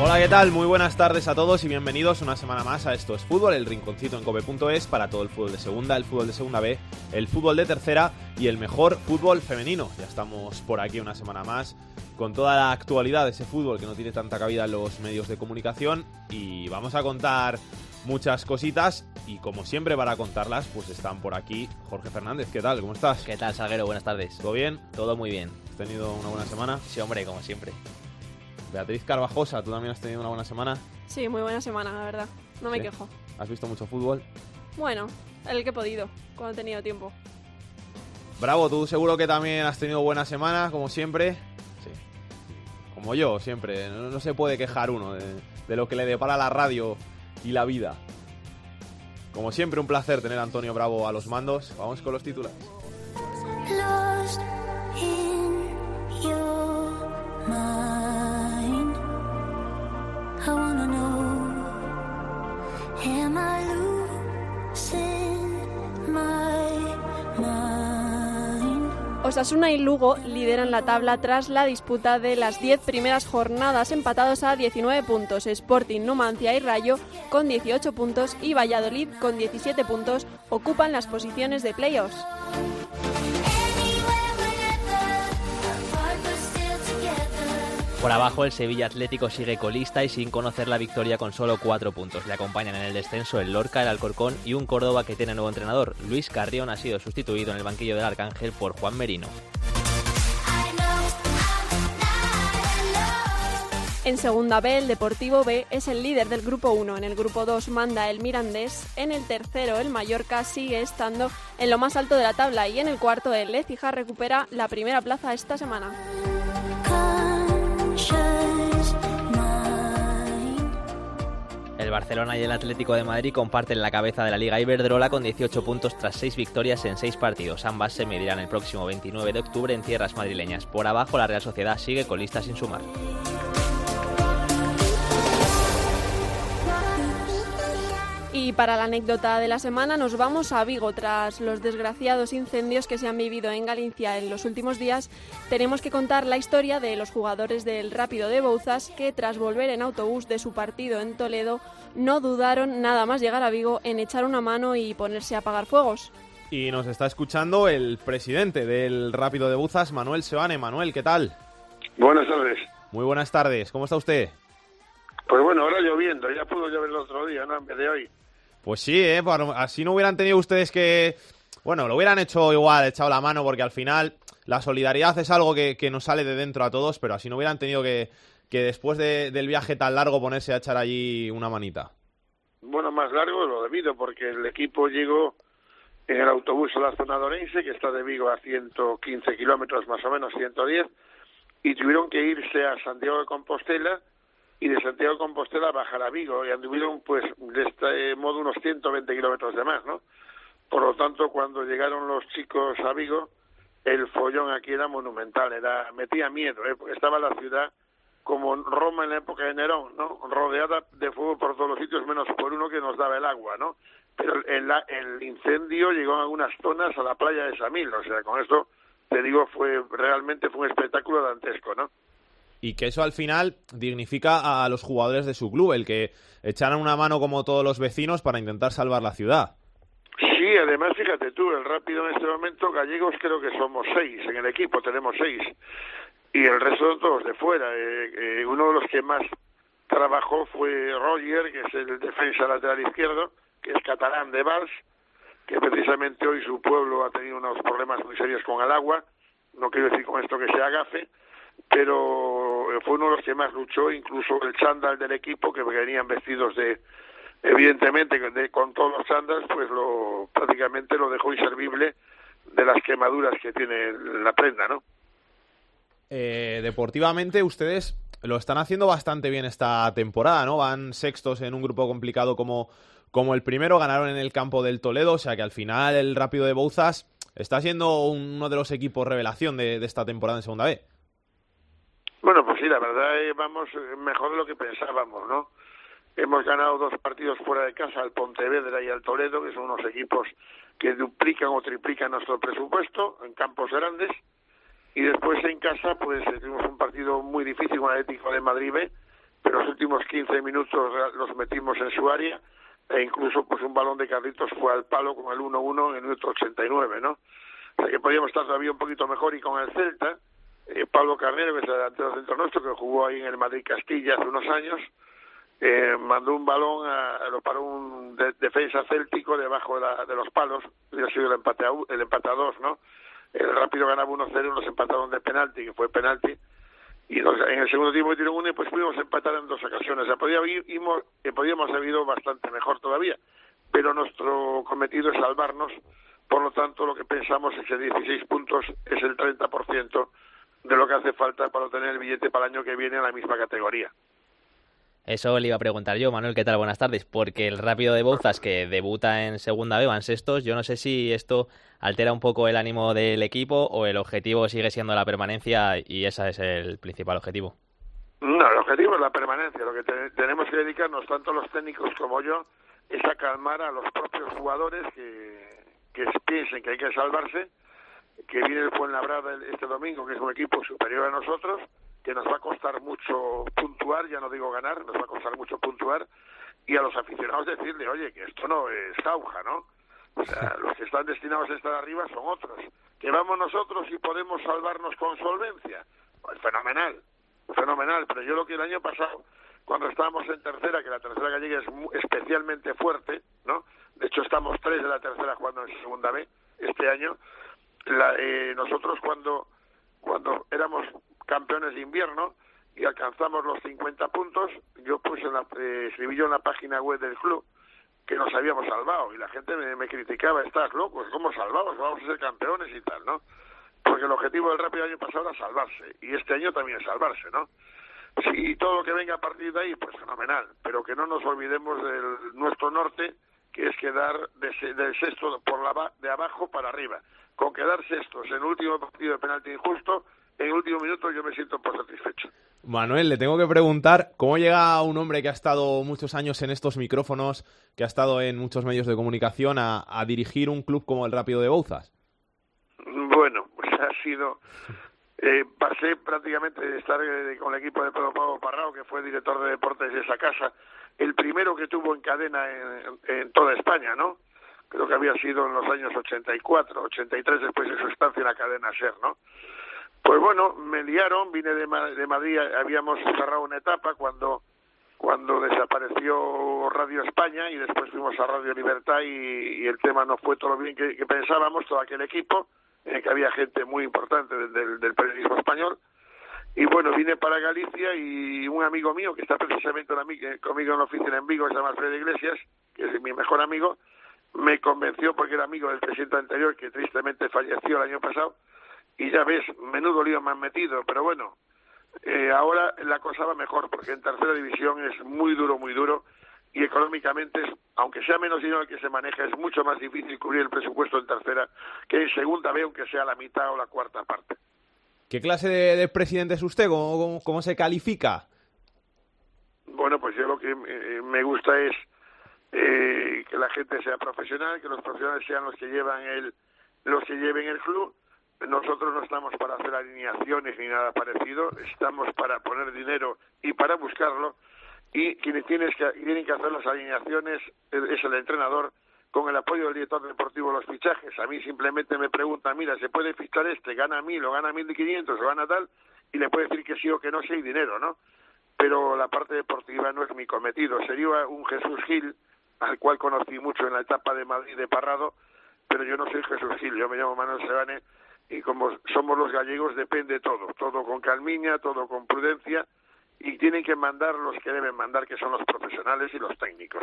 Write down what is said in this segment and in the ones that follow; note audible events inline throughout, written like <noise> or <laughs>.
Hola, ¿qué tal? Muy buenas tardes a todos y bienvenidos una semana más a Esto es Fútbol, el rinconcito en cope.es para todo el fútbol de segunda, el fútbol de segunda B, el fútbol de tercera y el mejor fútbol femenino. Ya estamos por aquí una semana más con toda la actualidad de ese fútbol que no tiene tanta cabida en los medios de comunicación y vamos a contar muchas cositas y como siempre para contarlas pues están por aquí Jorge Fernández. ¿Qué tal? ¿Cómo estás? ¿Qué tal, Salguero? Buenas tardes. ¿Todo bien? Todo muy bien. ¿Has tenido una buena semana? Sí, hombre, como siempre. Beatriz Carvajosa, ¿tú también has tenido una buena semana? Sí, muy buena semana, la verdad. No me ¿Sí? quejo. ¿Has visto mucho fútbol? Bueno, el que he podido, cuando he tenido tiempo. Bravo, tú seguro que también has tenido buena semana, como siempre. Sí. Como yo, siempre. No, no se puede quejar uno de, de lo que le depara la radio y la vida. Como siempre, un placer tener a Antonio Bravo a los mandos. Vamos con los titulares. Lost in your mind. Osasuna y Lugo lideran la tabla tras la disputa de las 10 primeras jornadas empatados a 19 puntos. Sporting, Numancia y Rayo con 18 puntos y Valladolid con 17 puntos ocupan las posiciones de playoffs. Por abajo, el Sevilla Atlético sigue colista y sin conocer la victoria con solo cuatro puntos. Le acompañan en el descenso el Lorca, el Alcorcón y un Córdoba que tiene nuevo entrenador. Luis Carrión ha sido sustituido en el banquillo del Arcángel por Juan Merino. En segunda B, el Deportivo B es el líder del grupo 1. En el grupo 2 manda el Mirandés. En el tercero, el Mallorca sigue estando en lo más alto de la tabla. Y en el cuarto, el Lecija recupera la primera plaza esta semana. El Barcelona y el Atlético de Madrid comparten la cabeza de la Liga Iberdrola con 18 puntos tras 6 victorias en 6 partidos. Ambas se medirán el próximo 29 de octubre en tierras madrileñas. Por abajo, la Real Sociedad sigue colista sin sumar. Y para la anécdota de la semana nos vamos a Vigo. Tras los desgraciados incendios que se han vivido en Galicia en los últimos días, tenemos que contar la historia de los jugadores del Rápido de Bouzas que tras volver en autobús de su partido en Toledo no dudaron nada más llegar a Vigo en echar una mano y ponerse a apagar fuegos. Y nos está escuchando el presidente del Rápido de Buzas, Manuel Sebane. Manuel, ¿qué tal? Buenas tardes. Muy buenas tardes. ¿Cómo está usted? Pues bueno, ahora lloviendo, ya pudo llover el otro día, ¿no? En vez de hoy. Pues sí, ¿eh? Así no hubieran tenido ustedes que... Bueno, lo hubieran hecho igual, echado la mano, porque al final la solidaridad es algo que, que nos sale de dentro a todos, pero así no hubieran tenido que, que después de- del viaje tan largo ponerse a echar allí una manita. Bueno, más largo lo debido, porque el equipo llegó en el autobús a la zona dorense, que está de Vigo a 115 kilómetros más o menos, 110, y tuvieron que irse a Santiago de Compostela y de Santiago Compostela bajar a Vigo, y anduvieron pues de este modo unos 120 kilómetros de más, ¿no? Por lo tanto, cuando llegaron los chicos a Vigo, el follón aquí era monumental, era metía miedo, ¿eh? estaba la ciudad como Roma en la época de Nerón, ¿no? Rodeada de fuego por todos los sitios, menos por uno que nos daba el agua, ¿no? Pero el, el incendio llegó en algunas zonas a la playa de Samil, o sea, con esto te digo, fue realmente fue un espectáculo dantesco, ¿no? Y que eso al final dignifica a los jugadores de su club, el que echaran una mano como todos los vecinos para intentar salvar la ciudad. Sí, además, fíjate tú, el rápido en este momento, gallegos creo que somos seis en el equipo, tenemos seis. Y el resto todos de fuera. Eh, eh, uno de los que más trabajó fue Roger, que es el defensa lateral izquierdo, que es catalán de Vals, que precisamente hoy su pueblo ha tenido unos problemas muy serios con el agua. No quiero decir con esto que sea gafe, pero fue uno de los que más luchó, incluso el chándal del equipo, que venían vestidos de, evidentemente de- con todos los chándals, pues lo prácticamente lo dejó inservible de las quemaduras que tiene la prenda, ¿no? Eh, deportivamente, ustedes lo están haciendo bastante bien esta temporada, ¿no? Van sextos en un grupo complicado como, como el primero, ganaron en el campo del Toledo, o sea que al final el Rápido de Bouzas está siendo uno de los equipos revelación de, de esta temporada en Segunda B. Sí, la verdad eh, vamos eh, mejor de lo que pensábamos, ¿no? Hemos ganado dos partidos fuera de casa, al Pontevedra y al Toledo, que son unos equipos que duplican o triplican nuestro presupuesto en campos grandes. Y después en casa, pues eh, tuvimos un partido muy difícil con el Atlético de Madrid B, pero los últimos 15 minutos los metimos en su área e incluso pues un balón de Carlitos fue al palo con el 1-1 en el minuto 89, ¿no? O sea que podíamos estar todavía un poquito mejor y con el Celta, eh, Pablo Carnero, que es el delantero centro nuestro, que jugó ahí en el Madrid Castilla hace unos años, eh, mandó un balón, a, lo paró un de- defensa céltico debajo de, la- de los palos, hubiera sido el empate a, el empate dos, ¿no? El rápido ganaba 1-0 y nos empataron de penalti, que fue penalti, y nos- en el segundo tiempo tiraron uno y pues pudimos empatar en dos ocasiones. O sea, eh, podíamos haber ido bastante mejor todavía, pero nuestro cometido es salvarnos, por lo tanto lo que pensamos es que 16 puntos es el 30% de lo que hace falta para obtener el billete para el año que viene en la misma categoría. Eso le iba a preguntar yo, Manuel, ¿qué tal? Buenas tardes. Porque el Rápido de Bouzas, que debuta en Segunda B, van sextos, yo no sé si esto altera un poco el ánimo del equipo o el objetivo sigue siendo la permanencia y ese es el principal objetivo. No, el objetivo es la permanencia. Lo que te- tenemos que dedicarnos, tanto los técnicos como yo, es a calmar a los propios jugadores que, que piensen que hay que salvarse, que viene el Fuenlabrada este domingo, que es un equipo superior a nosotros, que nos va a costar mucho puntuar, ya no digo ganar, nos va a costar mucho puntuar, y a los aficionados decirle, oye, que esto no es jauja, ¿no? O sea, <laughs> los que están destinados a estar arriba son otros. Que vamos nosotros y podemos salvarnos con solvencia. Pues fenomenal, fenomenal. Pero yo lo que el año pasado, cuando estábamos en tercera, que la tercera gallega es especialmente fuerte, ¿no? De hecho, estamos tres de la tercera jugando en segunda B este año. La, eh, nosotros cuando cuando éramos campeones de invierno y alcanzamos los 50 puntos, yo puse en la, eh, escribí yo en la página web del club que nos habíamos salvado y la gente me, me criticaba, estás loco, ¿cómo salvados? Vamos a ser campeones y tal, ¿no? Porque el objetivo del Rápido año pasado era salvarse y este año también es salvarse, ¿no? Si todo lo que venga a partir de ahí, pues fenomenal, pero que no nos olvidemos de nuestro norte, que es quedar de, del sexto por la, de abajo para arriba. Con quedar sextos en el último partido de penalti injusto, en el último minuto yo me siento por satisfecho. Manuel, le tengo que preguntar cómo llega un hombre que ha estado muchos años en estos micrófonos, que ha estado en muchos medios de comunicación, a, a dirigir un club como el Rápido de Bouzas. Bueno, pues ha sido. Eh, pasé prácticamente de estar eh, con el equipo de Pedro Pablo Parrao, que fue director de deportes de esa casa, el primero que tuvo en cadena en, en toda España, ¿no? Creo que había sido en los años 84, 83, después de su estancia en la cadena SER, ¿no? Pues bueno, me liaron, vine de, de Madrid, habíamos cerrado una etapa cuando cuando desapareció Radio España y después fuimos a Radio Libertad y, y el tema no fue todo lo bien que, pensábamos, todo aquel equipo, en el que había gente muy importante del- del, periodismo español. Y bueno, vine para Galicia y un amigo mío, que está precisamente conmigo en la oficina en Vigo, se llama Alfredo Iglesias, que es mi mejor amigo, me convenció porque era amigo del presidente anterior, que tristemente falleció el año pasado, y ya ves, menudo lío me han metido, pero bueno, eh, ahora la cosa va mejor, porque en tercera división es muy duro, muy duro, y económicamente, es, aunque sea menos dinero el que se maneja, es mucho más difícil cubrir el presupuesto en tercera que en segunda B, aunque sea la mitad o la cuarta parte. ¿Qué clase de, de presidente es usted? ¿Cómo, cómo- cómo se califica? Bueno, pues yo lo que eh, me gusta es eh, que la gente sea profesional, que los profesionales sean los que llevan el, los que lleven el club. Nosotros no estamos para hacer alineaciones ni nada parecido, estamos para poner dinero y para buscarlo. Y quienes tienes que, tienen que hacer las alineaciones es el entrenador con el apoyo del director deportivo los fichajes. A mí simplemente me preguntan, mira, ¿se puede fichar este? ¿Gana mil o gana mil quinientos o gana tal? Y le puede decir que sí o que no si hay dinero, ¿no? pero la parte deportiva no es mi cometido. Sería un Jesús Gil, al cual conocí mucho en la etapa de Madrid de Parrado, pero yo no soy Jesús Gil, yo me llamo Manuel Sebane y como somos los gallegos depende todo, todo con calmiña, todo con prudencia y tienen que mandar los que deben mandar, que son los profesionales y los técnicos.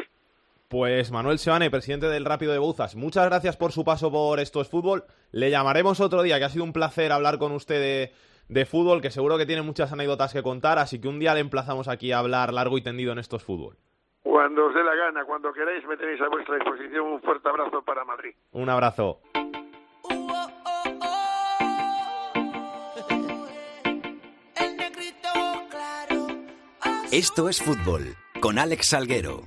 Pues Manuel Sebane, presidente del Rápido de Bouzas, muchas gracias por su paso por Esto es Fútbol. Le llamaremos otro día, que ha sido un placer hablar con usted de, de fútbol que seguro que tiene muchas anécdotas que contar, así que un día le emplazamos aquí a hablar largo y tendido en estos fútbol. Cuando os dé la gana, cuando queráis, me tenéis a vuestra disposición. Un fuerte abrazo para Madrid. Un abrazo. Esto es fútbol con Alex Salguero.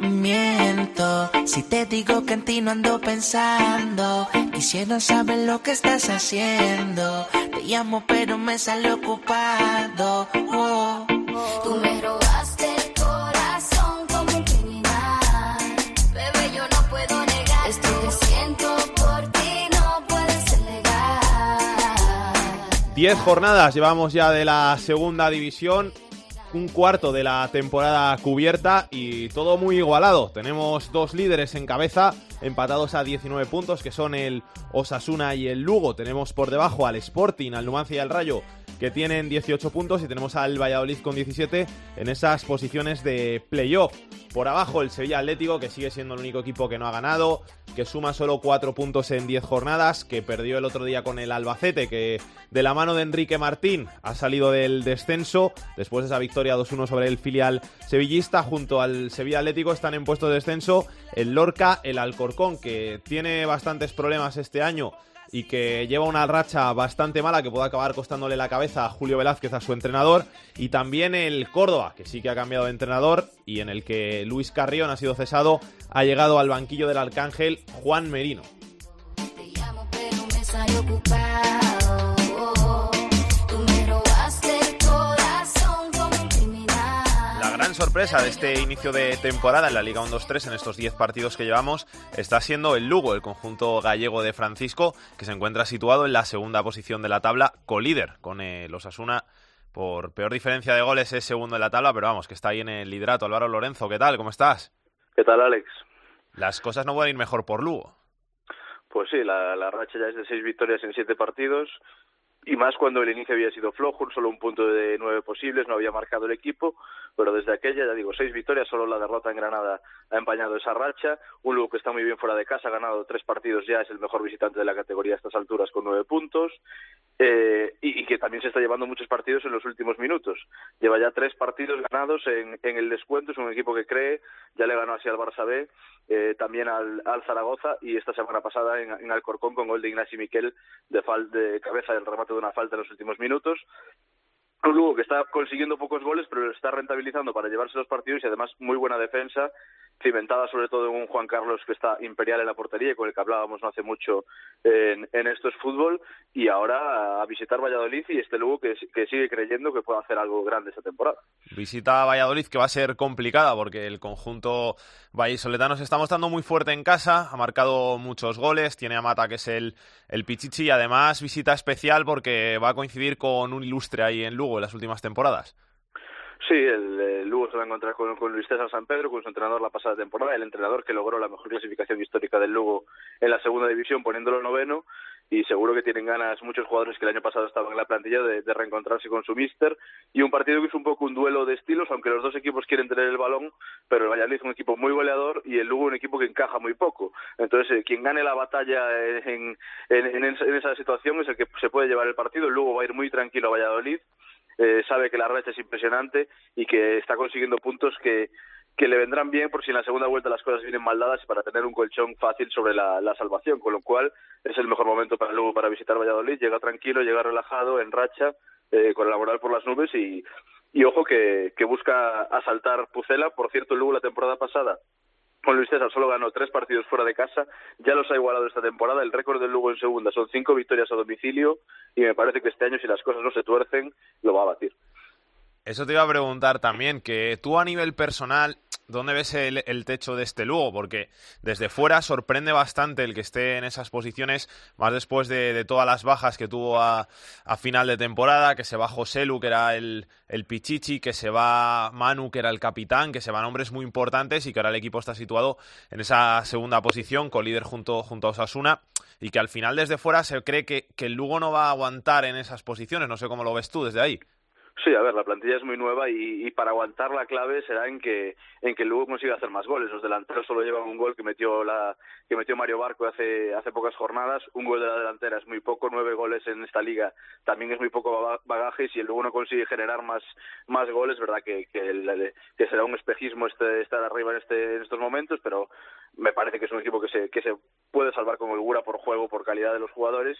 Miento si te digo que en ti no ando pensando. Quisiera saber lo que estás haciendo. Te llamo, pero me sale ocupado. Oh. 10 jornadas llevamos ya de la segunda división un cuarto de la temporada cubierta y todo muy igualado. Tenemos dos líderes en cabeza, empatados a 19 puntos, que son el Osasuna y el Lugo. Tenemos por debajo al Sporting, al Numancia y al Rayo, que tienen 18 puntos, y tenemos al Valladolid con 17 en esas posiciones de playoff. Por abajo el Sevilla Atlético, que sigue siendo el único equipo que no ha ganado, que suma solo 4 puntos en 10 jornadas, que perdió el otro día con el Albacete, que de la mano de Enrique Martín ha salido del descenso después de esa victoria 2-1 sobre el filial sevillista. Junto al Sevilla Atlético están en puesto de descenso el Lorca, el Alcorcón, que tiene bastantes problemas este año y que lleva una racha bastante mala que puede acabar costándole la cabeza a Julio Velázquez, a su entrenador, y también el Córdoba, que sí que ha cambiado de entrenador y en el que Luis Carrión ha sido cesado, ha llegado al banquillo del Arcángel Juan Merino. Gran sorpresa de este inicio de temporada en la Liga 1-2-3 en estos 10 partidos que llevamos está siendo el Lugo, el conjunto gallego de Francisco, que se encuentra situado en la segunda posición de la tabla, colíder con el Osasuna. Por peor diferencia de goles es segundo en la tabla, pero vamos, que está ahí en el liderato. Álvaro Lorenzo, ¿qué tal? ¿Cómo estás? ¿Qué tal, Alex? Las cosas no pueden ir mejor por Lugo. Pues sí, la, la racha ya es de seis victorias en siete partidos y más cuando el inicio había sido flojo, solo un punto de nueve posibles, no había marcado el equipo, pero desde aquella, ya digo, seis victorias, solo la derrota en Granada ha empañado esa racha, un Lugo que está muy bien fuera de casa, ha ganado tres partidos ya, es el mejor visitante de la categoría a estas alturas con nueve puntos, eh, y, que también se está llevando muchos partidos en los últimos minutos. Lleva ya tres partidos ganados en, en el descuento, es un equipo que cree, ya le ganó así al Barça B, eh, también al, Zaragoza y esta semana pasada en, en Alcorcón con gol de Ignasi Miquel de, fal, de cabeza del remate de una falta en los últimos minutos. Un Lugo que está consiguiendo pocos goles, pero está rentabilizando para llevarse los partidos y además muy buena defensa, cimentada sobre todo en un Juan Carlos que está imperial en la portería y con el que hablábamos no hace mucho en, en esto es fútbol. Y ahora a visitar Valladolid y este Lugo que, sigue creyendo que puede hacer algo grande esta temporada. Visita a Valladolid que va a ser complicada porque el conjunto vallisoletano se está mostrando muy fuerte en casa, ha marcado muchos goles, tiene a Mata que es el, el Pichichi y además visita especial porque va a coincidir con un ilustre ahí en Lugo en las últimas temporadas. Sí, el, Lugo se va a encontrar con, Luis César San Pedro, con su entrenador la pasada temporada, el entrenador que logró la mejor clasificación histórica del Lugo en la segunda división, poniéndolo noveno, y seguro que tienen ganas muchos jugadores que el año pasado estaban en la plantilla de, reencontrarse con su míster, y un partido que es un poco un duelo de estilos, aunque los dos equipos quieren tener el balón, pero el Valladolid es un equipo muy goleador y el Lugo un equipo que encaja muy poco. Entonces, eh, quien gane la batalla en, en, en, en esa situación es el que se puede llevar el partido, el Lugo va a ir muy tranquilo a Valladolid, eh, sabe que la racha es impresionante y que está consiguiendo puntos que, que le vendrán bien por si en la segunda vuelta las cosas vienen mal dadas y para tener un colchón fácil sobre la, salvación, con lo cual es el mejor momento para luego para visitar Valladolid, llega tranquilo, llega relajado, en racha, eh, con la moral por las nubes y, y ojo que, que busca asaltar Pucela, por cierto luego la temporada pasada con Luis César solo ganó tres partidos fuera de casa, ya los ha igualado esta temporada, el récord del Lugo en segunda son cinco victorias a domicilio y me parece que este año si las cosas no se tuercen lo va a batir. Eso te iba a preguntar también, que tú a nivel personal, ¿dónde ves el, techo de este Lugo? Porque desde fuera sorprende bastante el que esté en esas posiciones, más después de, todas las bajas que tuvo a, final de temporada, que se va José Lu, que era el, el Pichichi, que se va Manu, que era el capitán, que se van hombres muy importantes y que ahora el equipo está situado en esa segunda posición, con líder junto, junto a Osasuna, y que al final desde fuera se cree que, que el Lugo no va a aguantar en esas posiciones. No sé cómo lo ves tú desde ahí. Sí, a ver, la plantilla es muy nueva y, para aguantar la clave será en que en que el Lugo consiga hacer más goles. Los delanteros solo llevan un gol que metió la que metió Mario Barco hace hace pocas jornadas. Un gol de la delantera es muy poco, nueve goles en esta liga también es muy poco bagaje y si el Lugo no consigue generar más más goles, verdad que que, el, que será un espejismo este estar arriba en este en estos momentos, pero me parece que es un equipo que se que se puede salvar con holgura por juego, por calidad de los jugadores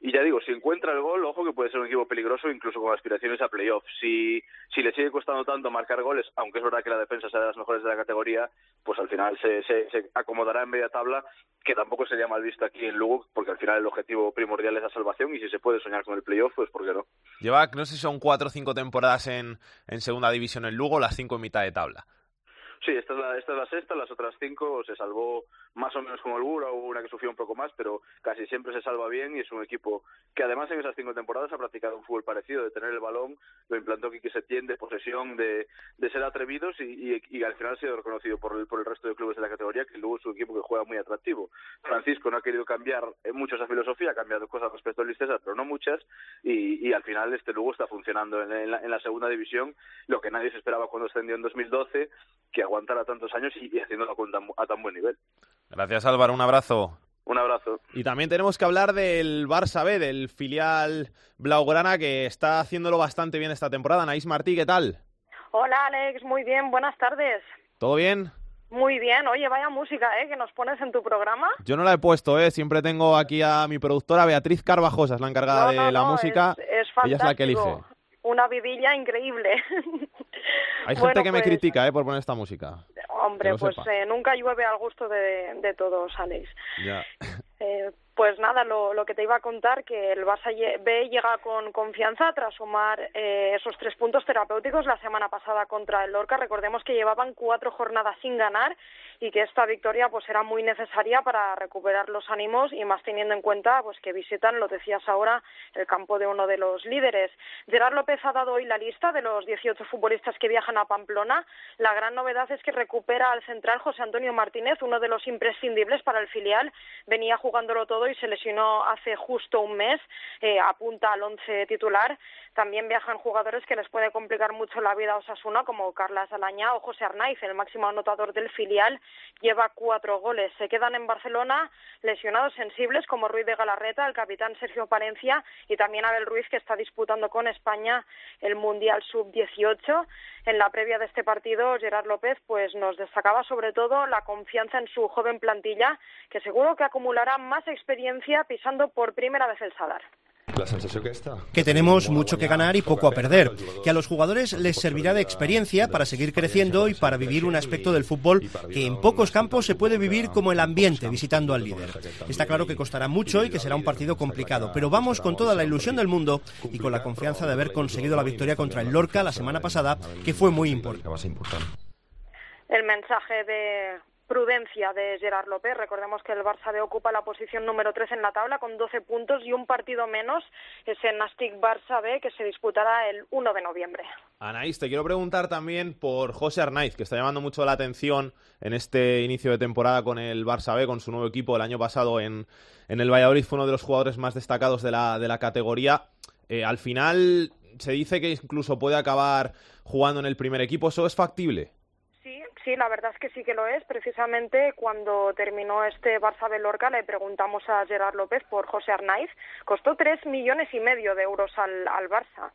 y ya digo, si encuentra el gol, ojo que puede ser un equipo peligroso incluso con aspiraciones a playoff. Si, si le sigue costando tanto marcar goles, aunque es verdad que la defensa sea de las mejores de la categoría, pues al final se, se, acomodará en media tabla, que tampoco sería mal visto aquí en Lugo, porque al final el objetivo primordial es la salvación y si se puede soñar con el playoff, pues ¿por qué no? Lleva, no sé si son cuatro o cinco temporadas en segunda división en Lugo, las cinco en mitad de tabla. Sí, esta es, la, esta es la sexta, las otras cinco se salvó más o menos con holgura, hubo una que sufrió un poco más, pero casi siempre se salva bien y es un equipo que además en esas cinco temporadas ha practicado un fútbol parecido, de tener el balón, lo implantó Kiki Setién, de posesión, de, de ser atrevidos y, y, y, al final ha sido reconocido por el, por el resto de clubes de la categoría que luego es un equipo que juega muy atractivo. Francisco no ha querido cambiar mucho esa filosofía, ha cambiado cosas respecto al Listesa, pero no muchas y, y al final este Lugo está funcionando en, en, la, en la segunda división, lo que nadie se esperaba cuando ascendió en 2012, que aguantara tantos años y, y haciéndolo a tan, a tan buen nivel. Gracias Álvaro, un abrazo. Un abrazo. Y también tenemos que hablar del Barça B, del filial Blaugrana, que está haciéndolo bastante bien esta temporada. Anaís Martí, ¿qué tal? Hola Alex, muy bien, buenas tardes. ¿Todo bien? Muy bien, oye, vaya música, ¿eh? Que nos pones en tu programa. Yo no la he puesto, ¿eh? Siempre tengo aquí a mi productora Beatriz Carvajosa, es la encargada no, de la no, música. Es, es Ella es la que elige. Una vidilla increíble. <laughs> Hay gente que me pues, critica, ¿eh? Por poner esta música. Hombre, pues eh, nunca llueve al gusto de, de todos, Alex. Ya. Eh, pues nada, lo, lo que te iba a contar, que el Barça B llega con confianza tras sumar eh, esos tres puntos terapéuticos la semana pasada contra el Lorca. Recordemos que llevaban cuatro jornadas sin ganar y que esta victoria pues era muy necesaria para recuperar los ánimos y más teniendo en cuenta pues que visitan, lo decías ahora, el campo de uno de los líderes. Gerard López ha dado hoy la lista de los 18 futbolistas que viajan a Pamplona. La gran novedad es que recupera al central José Antonio Martínez, uno de los imprescindibles para el filial. Venía jugándolo todo y se lesionó hace justo un mes. Eh, apunta al once titular. También viajan jugadores que les puede complicar mucho la vida a Osasuna, como Carlas Alañá o José Arnaiz, el máximo anotador del filial. Lleva cuatro goles. Se quedan en Barcelona lesionados sensibles como Ruiz de Galarreta, el capitán Sergio Palencia y también Abel Ruiz, que está disputando con España el Mundial Sub-18. En la previa de este partido, Gerard López pues nos destacaba sobre todo la confianza en su joven plantilla, que seguro que acumulará más experiencia pisando por primera vez el Sadar. La sensació aquesta. que tenemos mucho que ganar y poco a perder, que a los jugadores les servirá de experiencia para seguir creciendo y para vivir un aspecto del fútbol que en pocos campos se puede vivir como el ambiente visitando al líder. Está claro que costará mucho y que será un partido complicado, pero vamos con toda la ilusión del mundo y con la confianza de haber conseguido la victoria contra el Lorca la semana pasada, que fue muy importante. el mensaje de prudencia de Gerard López. Recordemos que el Barça B ocupa la posición número 3 en la tabla con 12 puntos y un partido menos es el Nastic Barça B que se disputará el 1 de noviembre. Anaís, te quiero preguntar también por José Arnaiz, que está llamando mucho la atención en este inicio de temporada con el Barça B, con su nuevo equipo. El año pasado en, en el Valladolid fue uno de los jugadores más destacados de la, de la categoría. Eh, al final se dice que incluso puede acabar jugando en el primer equipo. ¿Eso es factible? Sí, la verdad es que sí que lo es. Precisamente cuando terminó este Barça Lorca le preguntamos a Gerard López por José Arnaiz. Costó tres millones y medio de euros al, al Barça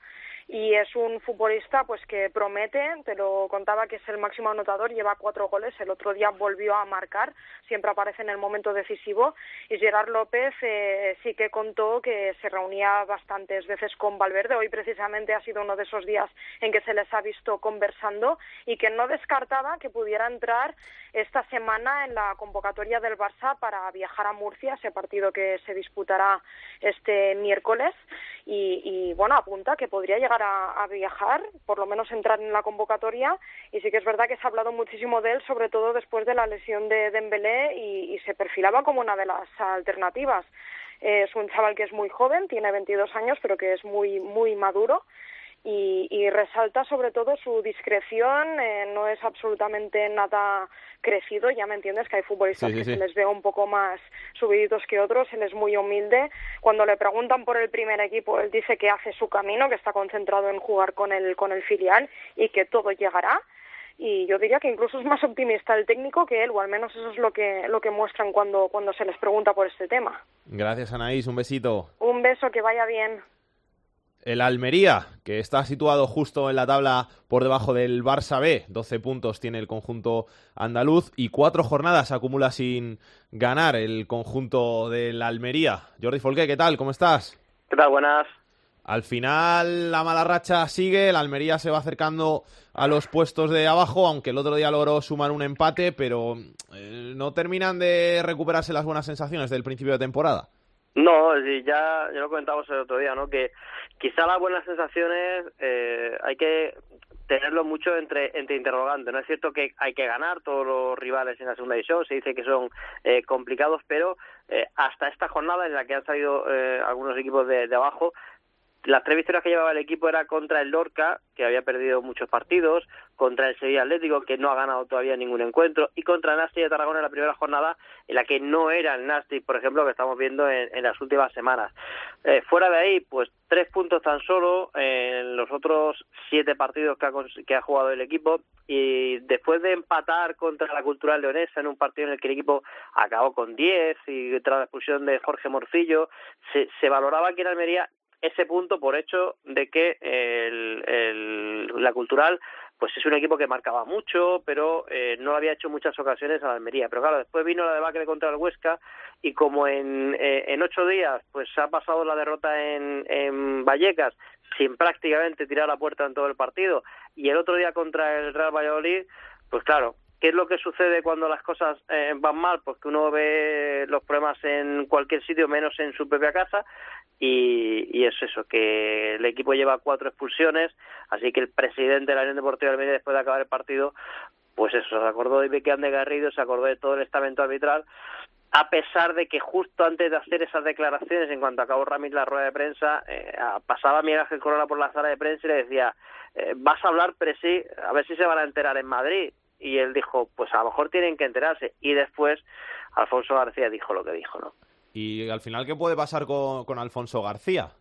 y es un futbolista pues que promete, te lo contaba que es el máximo anotador, lleva cuatro goles, el otro día volvió a marcar, siempre aparece en el momento decisivo y Gerard López eh, sí que contó que se reunía bastantes veces con Valverde, hoy precisamente ha sido uno de esos días en que se les ha visto conversando y que no descartaba que pudiera entrar esta semana en la convocatoria del Barça para viajar a Murcia, ese partido que se disputará este miércoles. Y, y bueno, apunta que podría llegar a, viajar, por lo menos entrar en la convocatoria. Y sí que es verdad que se ha hablado muchísimo de él, sobre todo después de la lesión de Dembélé y, y se perfilaba como una de las alternativas. Es un chaval que es muy joven, tiene 22 años, pero que es muy muy maduro y, y resalta sobre todo su discreción, eh, no es absolutamente nada crecido, ya me entiendes que hay futbolistas Sí, sí, que sí. se les ve un poco más subiditos que otros, él es muy humilde. Cuando le preguntan por el primer equipo, él dice que hace su camino, que está concentrado en jugar con el, con el filial y que todo llegará. Y yo diría que incluso es más optimista el técnico que él, o al menos eso es lo que, lo que muestran cuando, cuando se les pregunta por este tema. Gracias, Anaís. Un besito. Un beso, que vaya bien. El Almería, que está situado justo en la tabla por debajo del Barça B, 12 puntos tiene el conjunto andaluz y cuatro jornadas acumula sin ganar el conjunto del Almería. Jordi Folqué, ¿qué tal? ¿Cómo estás? ¿Qué tal? Buenas. Al final la mala racha sigue, el Almería se va acercando a los puestos de abajo, aunque el otro día logró sumar un empate, pero eh, no terminan de recuperarse las buenas sensaciones del principio de temporada. No, ya, ya lo comentábamos el otro día, ¿no? Que quizá las buenas sensaciones eh, hay que tenerlo mucho entre, entre interrogantes. No es cierto que hay que ganar todos los rivales en la segunda división, se dice que son eh, complicados, pero eh, hasta esta jornada en la que han salido eh, algunos equipos de, de abajo, las tres victorias que llevaba el equipo era contra el Lorca, que había perdido muchos partidos, contra el Sevilla Atlético, que no ha ganado todavía ningún encuentro, y contra el Nastic de Tarragona en la primera jornada, en la que no era el Nastic, por ejemplo, que estamos viendo en, en las últimas semanas. Eh, fuera de ahí, pues tres puntos tan solo en los otros siete partidos que ha, que ha jugado el equipo, y después de empatar contra la Cultural Leonesa en un partido en el que el equipo acabó con 10 y tras la expulsión de Jorge Morcillo, se, se valoraba que en Almería ese punto por hecho de que el, el- la cultural pues es un equipo que marcaba mucho, pero eh, no había hecho muchas ocasiones a la Almería. Pero claro, después vino la debacle contra el Huesca y como en, eh, en ocho días pues ha pasado la derrota en, en Vallecas sin prácticamente tirar la puerta en todo el partido y el otro día contra el Real Valladolid, pues claro, ¿Qué es lo que sucede cuando las cosas eh, van mal? Pues que uno ve los problemas en cualquier sitio menos en su propia casa y, y es eso, que el equipo lleva cuatro expulsiones, así que el presidente de la Unión Deportiva de Almería después de acabar el partido, pues eso, se acordó de Bequean de Garrido, se acordó de todo el estamento arbitral, a pesar de que justo antes de hacer esas declaraciones, en cuanto acabó Ramírez la rueda de prensa, eh, pasaba Miguel Ángel Corona por la sala de prensa y le decía, eh, vas a hablar, pero sí, a ver si se van a enterar en Madrid. Y él dijo, pues a lo mejor tienen que enterarse. Y después Alfonso García dijo lo que dijo, ¿no? Y al final, ¿qué puede pasar con, con Alfonso García?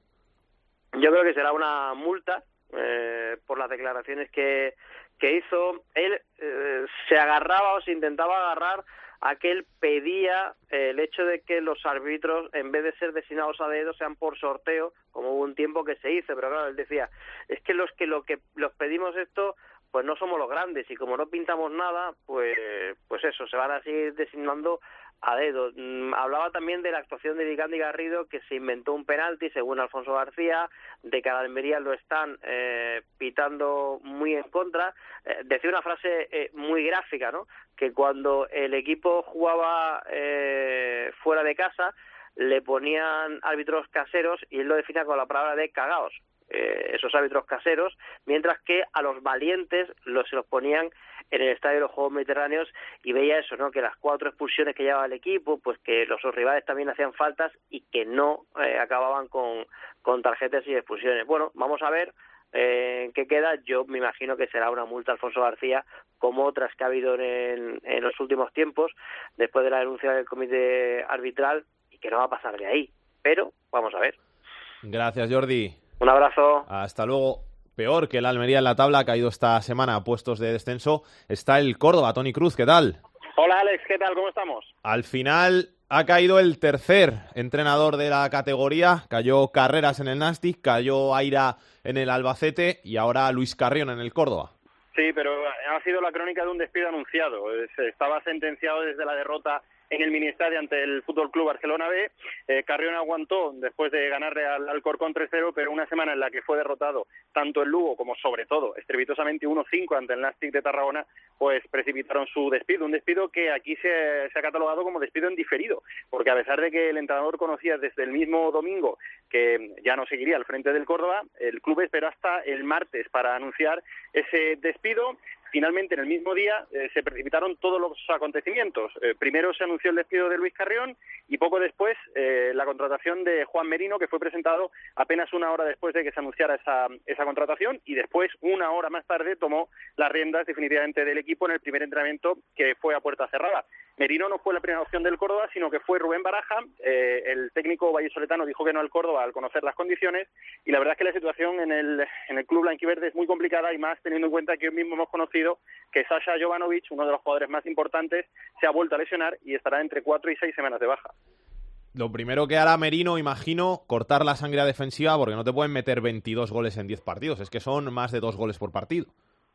Yo creo que será una multa eh, por las declaraciones que, que hizo. Él eh, se agarraba o se intentaba agarrar a que él pedía eh, el hecho de que los árbitros, en vez de ser designados a dedo, sean por sorteo, como hubo un tiempo que se hizo. Pero claro, él decía, es que los que lo que los pedimos esto pues no somos los grandes y como no pintamos nada, pues pues eso, se van a seguir designando a dedo. Mm, Hablaba también de la actuación de Vicandi Garrido, que se inventó un penalti, según Alfonso García, de que a lo están eh, pitando muy en contra. Eh, decía una frase eh, muy gráfica, ¿no? Que cuando el equipo jugaba eh, fuera de casa, le ponían árbitros caseros y él lo define con la palabra de cagaos eh, esos árbitros caseros, mientras que a los valientes los, se los ponían en el estadio de los Juegos Mediterráneos y veía eso, ¿no? Que las cuatro expulsiones que llevaba el equipo, pues que los rivales también hacían faltas y que no eh, acababan con, con tarjetas y expulsiones. Bueno, vamos a ver eh, qué queda. Yo me imagino que será una multa Alfonso García, como otras que ha habido en, en los últimos tiempos, después de la denuncia del comité arbitral, y que no va a pasar de ahí. Pero vamos a ver. Gracias, Jordi. Un abrazo. Hasta luego. Peor que el Almería en la tabla, ha caído esta semana a puestos de descenso, está el Córdoba. Tony Cruz, ¿qué tal? Hola Alex, ¿qué tal? ¿Cómo estamos? Al final ha caído el tercer entrenador de la categoría. Cayó Carreras en el Nastic, cayó Aira en el Albacete y ahora Luis Carrión en el Córdoba. Sí, pero ha sido la crónica de un despido anunciado. Se estaba sentenciado desde la derrota en el Ministario ante el Fútbol Club Barcelona B. Eh, Carrión aguantó después de ganarle al Alcorcón 3-0, pero una semana en la que fue derrotado tanto el Lugo como sobre todo estrepitosamente 1-5 ante el Nastic de Tarragona, pues precipitaron su despido. Un despido que aquí se, se ha catalogado como despido en diferido, porque a pesar de que el entrenador conocía desde el mismo domingo que ya no seguiría al frente del Córdoba, el club esperó hasta el martes para anunciar ese despido finalmente en el mismo día eh, se precipitaron todos los acontecimientos. Eh, primero se anunció el despido de Luis Carrión y poco después eh, la contratación de Juan Merino, que fue presentado apenas una hora después de que se anunciara esa, esa contratación y después, una hora más tarde, tomó las riendas definitivamente del equipo en el primer entrenamiento que fue a puerta cerrada. Merino no fue la primera opción del Córdoba, sino que fue Rubén Baraja. Eh, el técnico vallisoletano dijo que no al Córdoba al conocer las condiciones y la verdad es que la situación en el, en el club blanquiverde es muy complicada y más teniendo en cuenta que hoy mismo hemos conocido que Sasha Jovanovic, uno de los jugadores más importantes, se ha vuelto a lesionar y estará entre cuatro y seis semanas de baja. Lo primero que hará Merino, imagino, cortar la sangre defensiva porque no te pueden meter 22 goles en 10 partidos. Es que son más de dos goles por partido.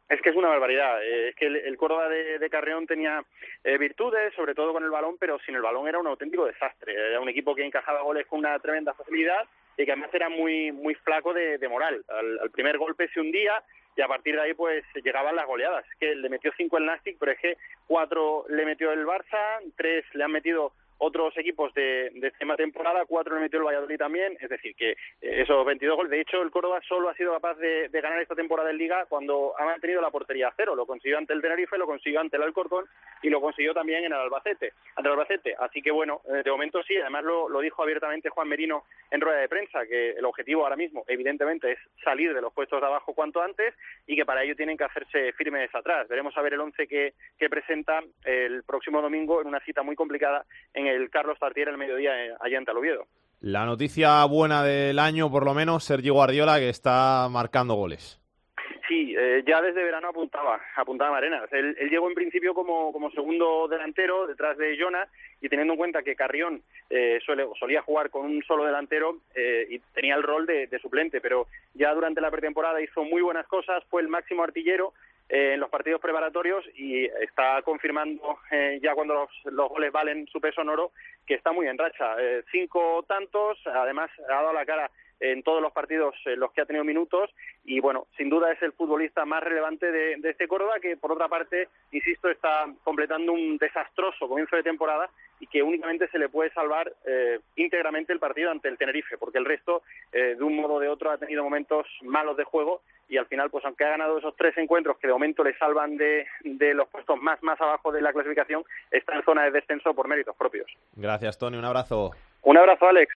Es que es una barbaridad. Eh, es que el, Córdoba de, Carreón tenía eh, virtudes, sobre todo con el balón, pero sin el balón era un auténtico desastre. Era un equipo que encajaba goles con una tremenda facilidad y que además era muy muy flaco de, de moral. Al, al primer golpe se hundía y a partir de ahí pues llegaban las goleadas. Es que le metió cinco el Nastic, pero es que cuatro le metió el Barça, tres le han metido otros equipos de, de esta temporada, cuatro le metió el Valladolid también, es decir, que eh, esos 22 goles, de hecho el Córdoba solo ha sido capaz de, ganar esta temporada en Liga cuando ha mantenido la portería a cero, lo consiguió ante el Tenerife, lo consiguió ante el Alcorcón y lo consiguió también en el Albacete, ante el Albacete, así que bueno, eh, de momento sí, además lo, lo dijo abiertamente Juan Merino en rueda de prensa, que el objetivo ahora mismo evidentemente es salir de los puestos de abajo cuanto antes y que para ello tienen que hacerse firmes atrás, veremos a ver el once que, que presenta el próximo domingo en una cita muy complicada en el Carlos Tartier el mediodía eh, allá en Taloviedo. La noticia buena del año, por lo menos, Sergio Guardiola, que está marcando goles. Sí, eh, ya desde verano apuntaba, apuntaba Marenas. Él, él, llegó en principio como, como segundo delantero detrás de Jonah y teniendo en cuenta que Carrión eh, suele, solía jugar con un solo delantero eh, y tenía el rol de, de suplente, pero ya durante la pretemporada hizo muy buenas cosas, fue el máximo artillero eh, en los partidos preparatorios y está confirmando eh, ya cuando los, los, goles valen su peso en oro que está muy en racha. Eh, cinco tantos, además ha dado la cara en todos los partidos en los que ha tenido minutos y bueno, sin duda es el futbolista más relevante de, de este Córdoba que por otra parte, insisto, está completando un desastroso comienzo de temporada y que únicamente se le puede salvar eh, íntegramente el partido ante el Tenerife, porque el resto, eh, de un modo o de otro, ha tenido momentos malos de juego y al final, pues aunque ha ganado esos tres encuentros que de momento le salvan de, de los puestos más, más abajo de la clasificación, está en zona de descenso por méritos propios. Gracias, Tony. Un abrazo. Un abrazo, Alex.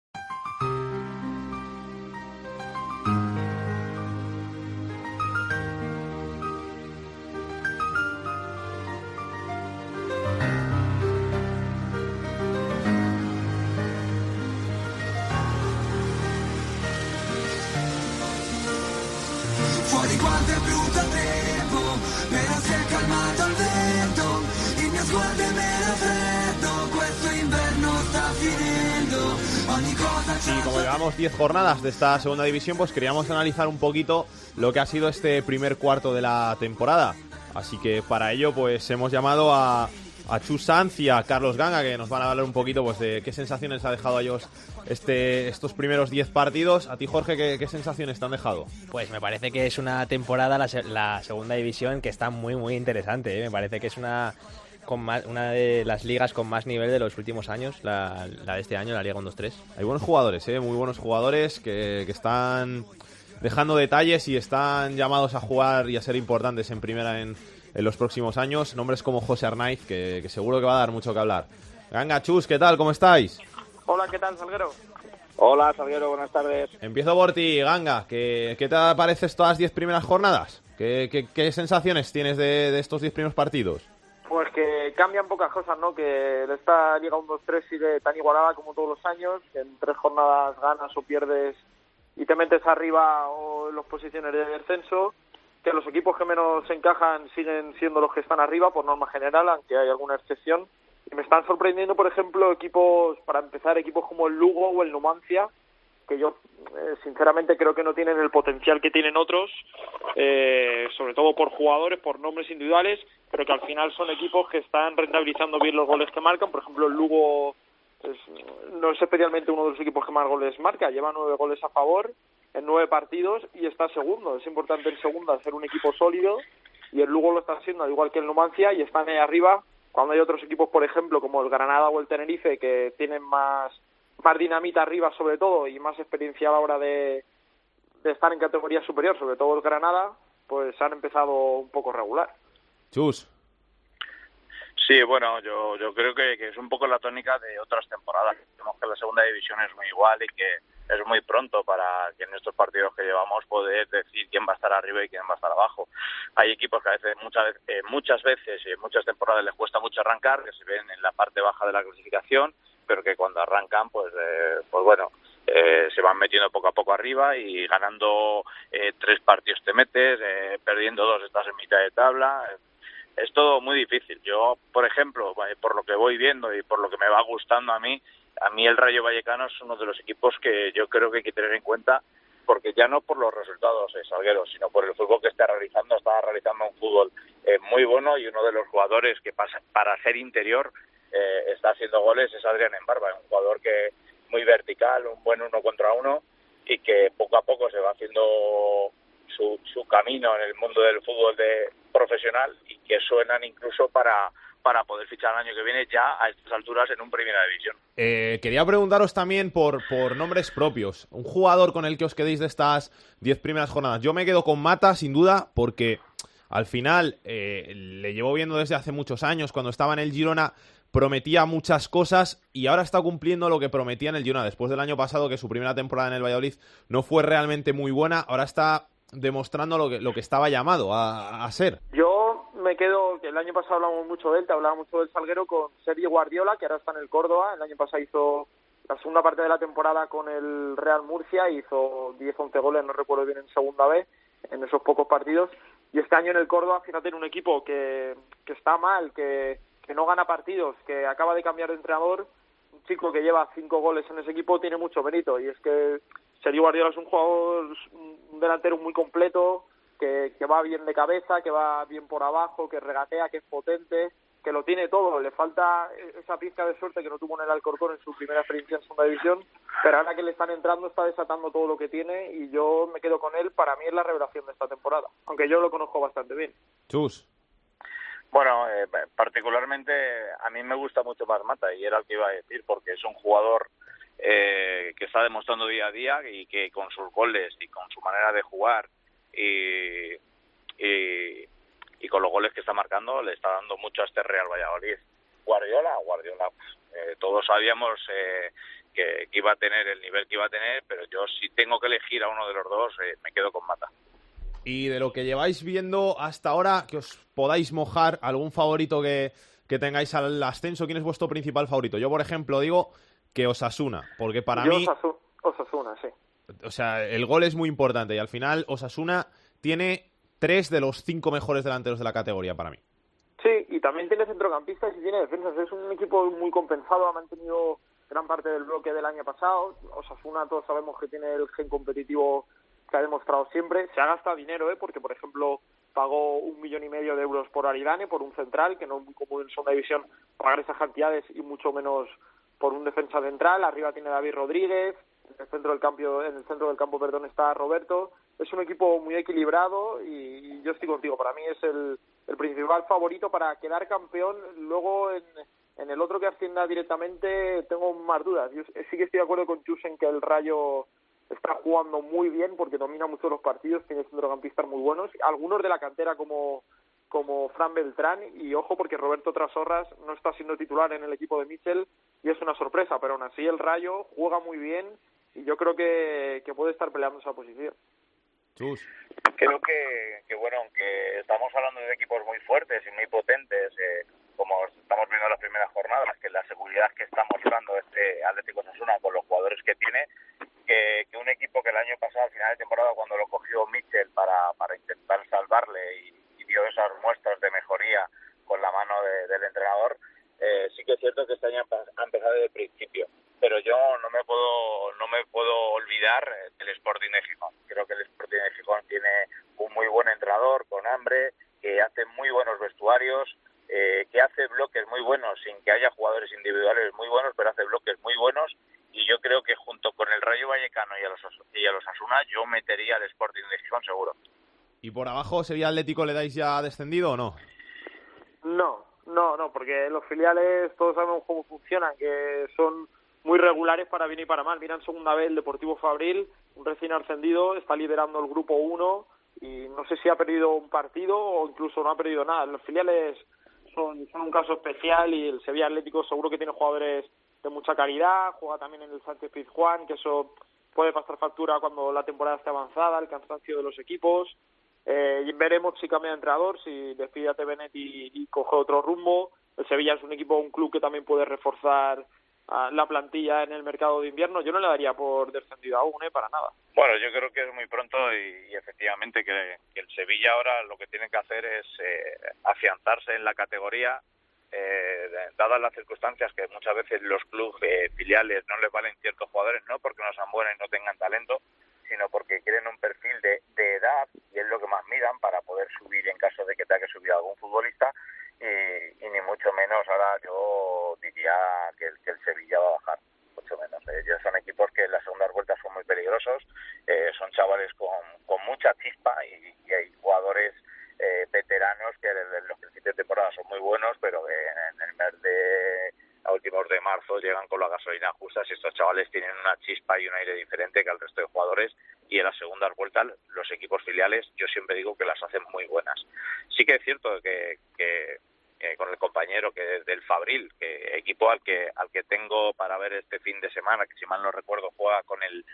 Llevamos 10 jornadas de esta segunda división, pues queríamos analizar un poquito lo que ha sido este primer cuarto de la temporada. Así que para ello, pues hemos llamado a, a Chus Sanz y a Carlos Ganga, que nos van a hablar un poquito pues, de qué sensaciones ha dejado a ellos este, estos primeros 10 partidos. A ti, Jorge, ¿qué, ¿qué, sensaciones te han dejado? Pues me parece que es una temporada, la, la segunda división, que está muy, muy interesante. ¿eh? Me parece que es una, con más, una de las ligas con más nivel de los últimos años, la, la de este año, la Liga 1-2-3. Hay buenos jugadores, ¿eh? muy buenos jugadores que, que están dejando detalles y están llamados a jugar y a ser importantes en primera en, en los próximos años. Nombres como José Arnaiz, que, que, seguro que va a dar mucho que hablar. Ganga Chus, ¿qué tal? ¿Cómo estáis? Hola, ¿qué tal, Salguero? Hola, Salguero, buenas tardes. Empiezo por ti, Ganga. ¿Qué, qué te parece estas las 10 primeras jornadas? ¿Qué, qué, qué sensaciones tienes de, de estos 10 primeros partidos? Pues que cambian pocas cosas, ¿no? Que esta Liga 1-2-3 sigue tan igualada como todos los años, que en tres jornadas ganas o pierdes y te metes arriba o en las posiciones de descenso, que los equipos que menos encajan siguen siendo los que están arriba por norma general, aunque hay alguna excepción. Y me están sorprendiendo, por ejemplo, equipos, para empezar, equipos como el Lugo o el Numancia, que yo eh, sinceramente creo que no tienen el potencial que tienen otros, eh, sobre todo por jugadores, por nombres individuales, pero que al final son equipos que están rentabilizando bien los goles que marcan. Por ejemplo, el Lugo es, no es especialmente uno de los equipos que más goles marca, lleva nueve goles a favor en nueve partidos y está segundo. Es importante en segunda ser un equipo sólido y el Lugo lo está haciendo, al igual que el Numancia, y están ahí arriba cuando hay otros equipos, por ejemplo, como el Granada o el Tenerife, que tienen más, más dinamita arriba sobre todo y más experiencia a la hora de, de estar en categoría superior, sobre todo el Granada, pues han empezado un poco regular. Chus. Sí, bueno, yo, yo creo que, que es un poco la tónica de otras temporadas. Vemos que la segunda división es muy igual y que es muy pronto para que en estos partidos que llevamos poder decir quién va a estar arriba y quién va a estar abajo. Hay equipos que a veces, muchas, veces- eh, muchas veces y en muchas temporadas les cuesta mucho arrancar, que se ven en la parte baja de la clasificación, pero que cuando arrancan, pues, eh, pues bueno, eh, se van metiendo poco a poco arriba y ganando eh, tres partidos te metes, eh, perdiendo dos estás en mitad de tabla. Es todo muy difícil. Yo, por ejemplo, eh, por lo que voy viendo y por lo que me va gustando a mí, a mí el Rayo Vallecano es uno de los equipos que yo creo que hay que tener en cuenta porque ya no por los resultados de Salguero, sino por el fútbol que está realizando, está realizando un fútbol eh, muy bueno y uno de los jugadores que pasa, para ser interior eh, está haciendo goles es Adrián Embarba, un jugador que muy vertical, un buen uno contra uno y que poco a poco se va haciendo su, su camino en el mundo del fútbol de profesional y que suenan incluso para para poder fichar el año que viene ya a estas alturas en un primera división. Eh, quería preguntaros también por, por nombres propios. Un jugador con el que os quedéis de estas 10 primeras jornadas. Yo me quedo con Mata, sin duda, porque al final eh, le llevo viendo desde hace muchos años. Cuando estaba en el Girona prometía muchas cosas y ahora está cumpliendo lo que prometía en el Girona. Después del año pasado, que su primera temporada en el Valladolid no fue realmente muy buena, ahora está demostrando lo que, lo que estaba llamado a, ser. Yo me quedo, que el año pasado hablamos mucho de él, te hablaba mucho del Salguero con Sergio Guardiola, que ahora está en el Córdoba. El año pasado hizo la segunda parte de la temporada con el Real Murcia, hizo 10-11 goles, no recuerdo bien, en segunda vez, en esos pocos partidos. Y este año en el Córdoba, fíjate, en un equipo que, que está mal, que, que no gana partidos, que acaba de cambiar de entrenador, un chico que lleva cinco goles en ese equipo tiene mucho mérito. Y es que Sergio Guardiola es un jugador, un delantero muy completo, que, va bien de cabeza, que va bien por abajo, que regatea, que es potente, que lo tiene todo. Le falta esa pizca de suerte que no tuvo en el Alcorcón en su primera experiencia en segunda división, pero ahora que le están entrando está desatando todo lo que tiene y yo me quedo con él. Para mí es la revelación de esta temporada, aunque yo lo conozco bastante bien. Chus. Bueno, eh, particularmente a mí me gusta mucho más Mata y era el que iba a decir porque es un jugador eh, que está demostrando día a día y que con sus goles y con su manera de jugar y, y, con los goles que está marcando le está dando mucho a este Real Valladolid. Guardiola, Guardiola, eh, todos sabíamos eh, que, que iba a tener el nivel que iba a tener, pero yo si tengo que elegir a uno de los dos eh, me quedo con Mata. Y de lo que lleváis viendo hasta ahora, que os podáis mojar algún favorito que, que tengáis al ascenso, ¿quién es vuestro principal favorito? Yo, por ejemplo, digo que Osasuna, porque para yo mí, Osasu- Osasuna, sí. o sea, el gol es muy importante y al final Osasuna tiene tres de los cinco mejores delanteros de la categoría para mí. Sí, y también tiene centrocampistas y tiene defensas. Es un equipo muy compensado, ha mantenido gran parte del bloque del año pasado. Osasuna todos sabemos que tiene el gen competitivo que ha demostrado siempre. Se ha gastado dinero, ¿eh? porque por ejemplo pagó un millón y medio de euros por Aridane, por un central, que no es muy común en segunda división pagar esas cantidades y mucho menos por un defensa central. Arriba tiene David Rodríguez, en el centro del campo, en el centro del campo perdón, está Roberto. Es un equipo muy equilibrado y, yo estoy contigo. Para mí es el, el principal favorito para quedar campeón. Luego en, en el otro que ascienda directamente tengo más dudas. Yo sí que estoy de acuerdo con Chus en que el Rayo está jugando muy bien porque domina mucho los partidos, tiene centrocampistas muy buenos, algunos de la cantera como como Fran Beltrán y ojo porque Roberto Trasorras no está siendo titular en el equipo de Mitchell y es una sorpresa, pero aún así el Rayo juega muy bien y yo creo que, que puede estar peleando esa posición. Chus. Creo que, que, bueno, aunque estamos hablando de equipos muy fuertes y muy potentes, eh, como estamos viendo en las primeras jornadas, que la seguridad que está mostrando este Atlético Osasuna con los jugadores que tiene, que, que un equipo que el año pasado, al final de temporada, cuando lo cogió Mitchell para, para intentar salvarle y, y dio esas muestras de mejoría con la mano de- del entrenador, eh, sí que es cierto que este año ha empe- ha empezado desde el principio. Pero yo no me puedo no me puedo olvidar eh, del Sporting de Gijón. Creo que el Sporting de Gijón tiene un muy buen entrenador con hambre, que hace muy buenos vestuarios, eh, que hace bloques muy buenos sin que haya jugadores individuales muy buenos, pero hace bloques muy buenos. Y yo creo que junto con el Rayo Vallecano y a los Os- y a los Asuna, yo metería al Sporting de Gijón seguro. ¿Y por abajo Sevilla Atlético le dais ya descendido o no? No, no, no, porque los filiales todos sabemos cómo funcionan, que son muy regulares para bien y para mal. Mira en segunda vez el Deportivo Fabril, un recién ascendido, está liderando el grupo 1 y no sé si ha perdido un partido o incluso no ha perdido nada. Los filiales son, son un caso especial y el Sevilla Atlético seguro que tiene jugadores de mucha calidad, juega también en el Sánchez Pizjuán, que eso puede pasar factura cuando la temporada esté avanzada, el cansancio de los equipos. Eh, veremos si cambia de entrenador, si despide a y, coge otro rumbo. El Sevilla es un equipo, un club que también puede reforzar ah, la plantilla en el mercado de invierno. Yo no le daría por descendido aún, ¿eh? Para nada. Bueno, yo creo que es muy pronto y, efectivamente que, que el Sevilla ahora lo que tiene que hacer es eh, afianzarse en la categoría, eh, dadas las circunstancias que muchas veces los clubes eh, filiales no les valen ciertos jugadores, no porque no sean buenos y no tengan talento, sino porque quieren un perfil de, de edad y es lo que más miran para poder subir en caso de que tenga que subir algún futbolista y, y ni mucho menos ahora yo diría que, el- que el Sevilla va a bajar mucho menos. Eh, Ellos son equipos que en las segundas vueltas son muy peligrosos, eh, son chavales con, con mucha chispa y, hay jugadores eh, veteranos que en los principios de temporada son muy buenos, pero en el mes de a últimos de marzo llegan con la gasolina justa y estos chavales tienen una chispa y un aire diferente que al resto de jugadores y en las segundas vueltas los equipos filiales yo siempre digo que las hacen muy buenas. Sí que es cierto que, que eh, con el compañero que del Fabril, que equipo al que al que tengo para ver este fin de semana, que si mal no recuerdo juega con el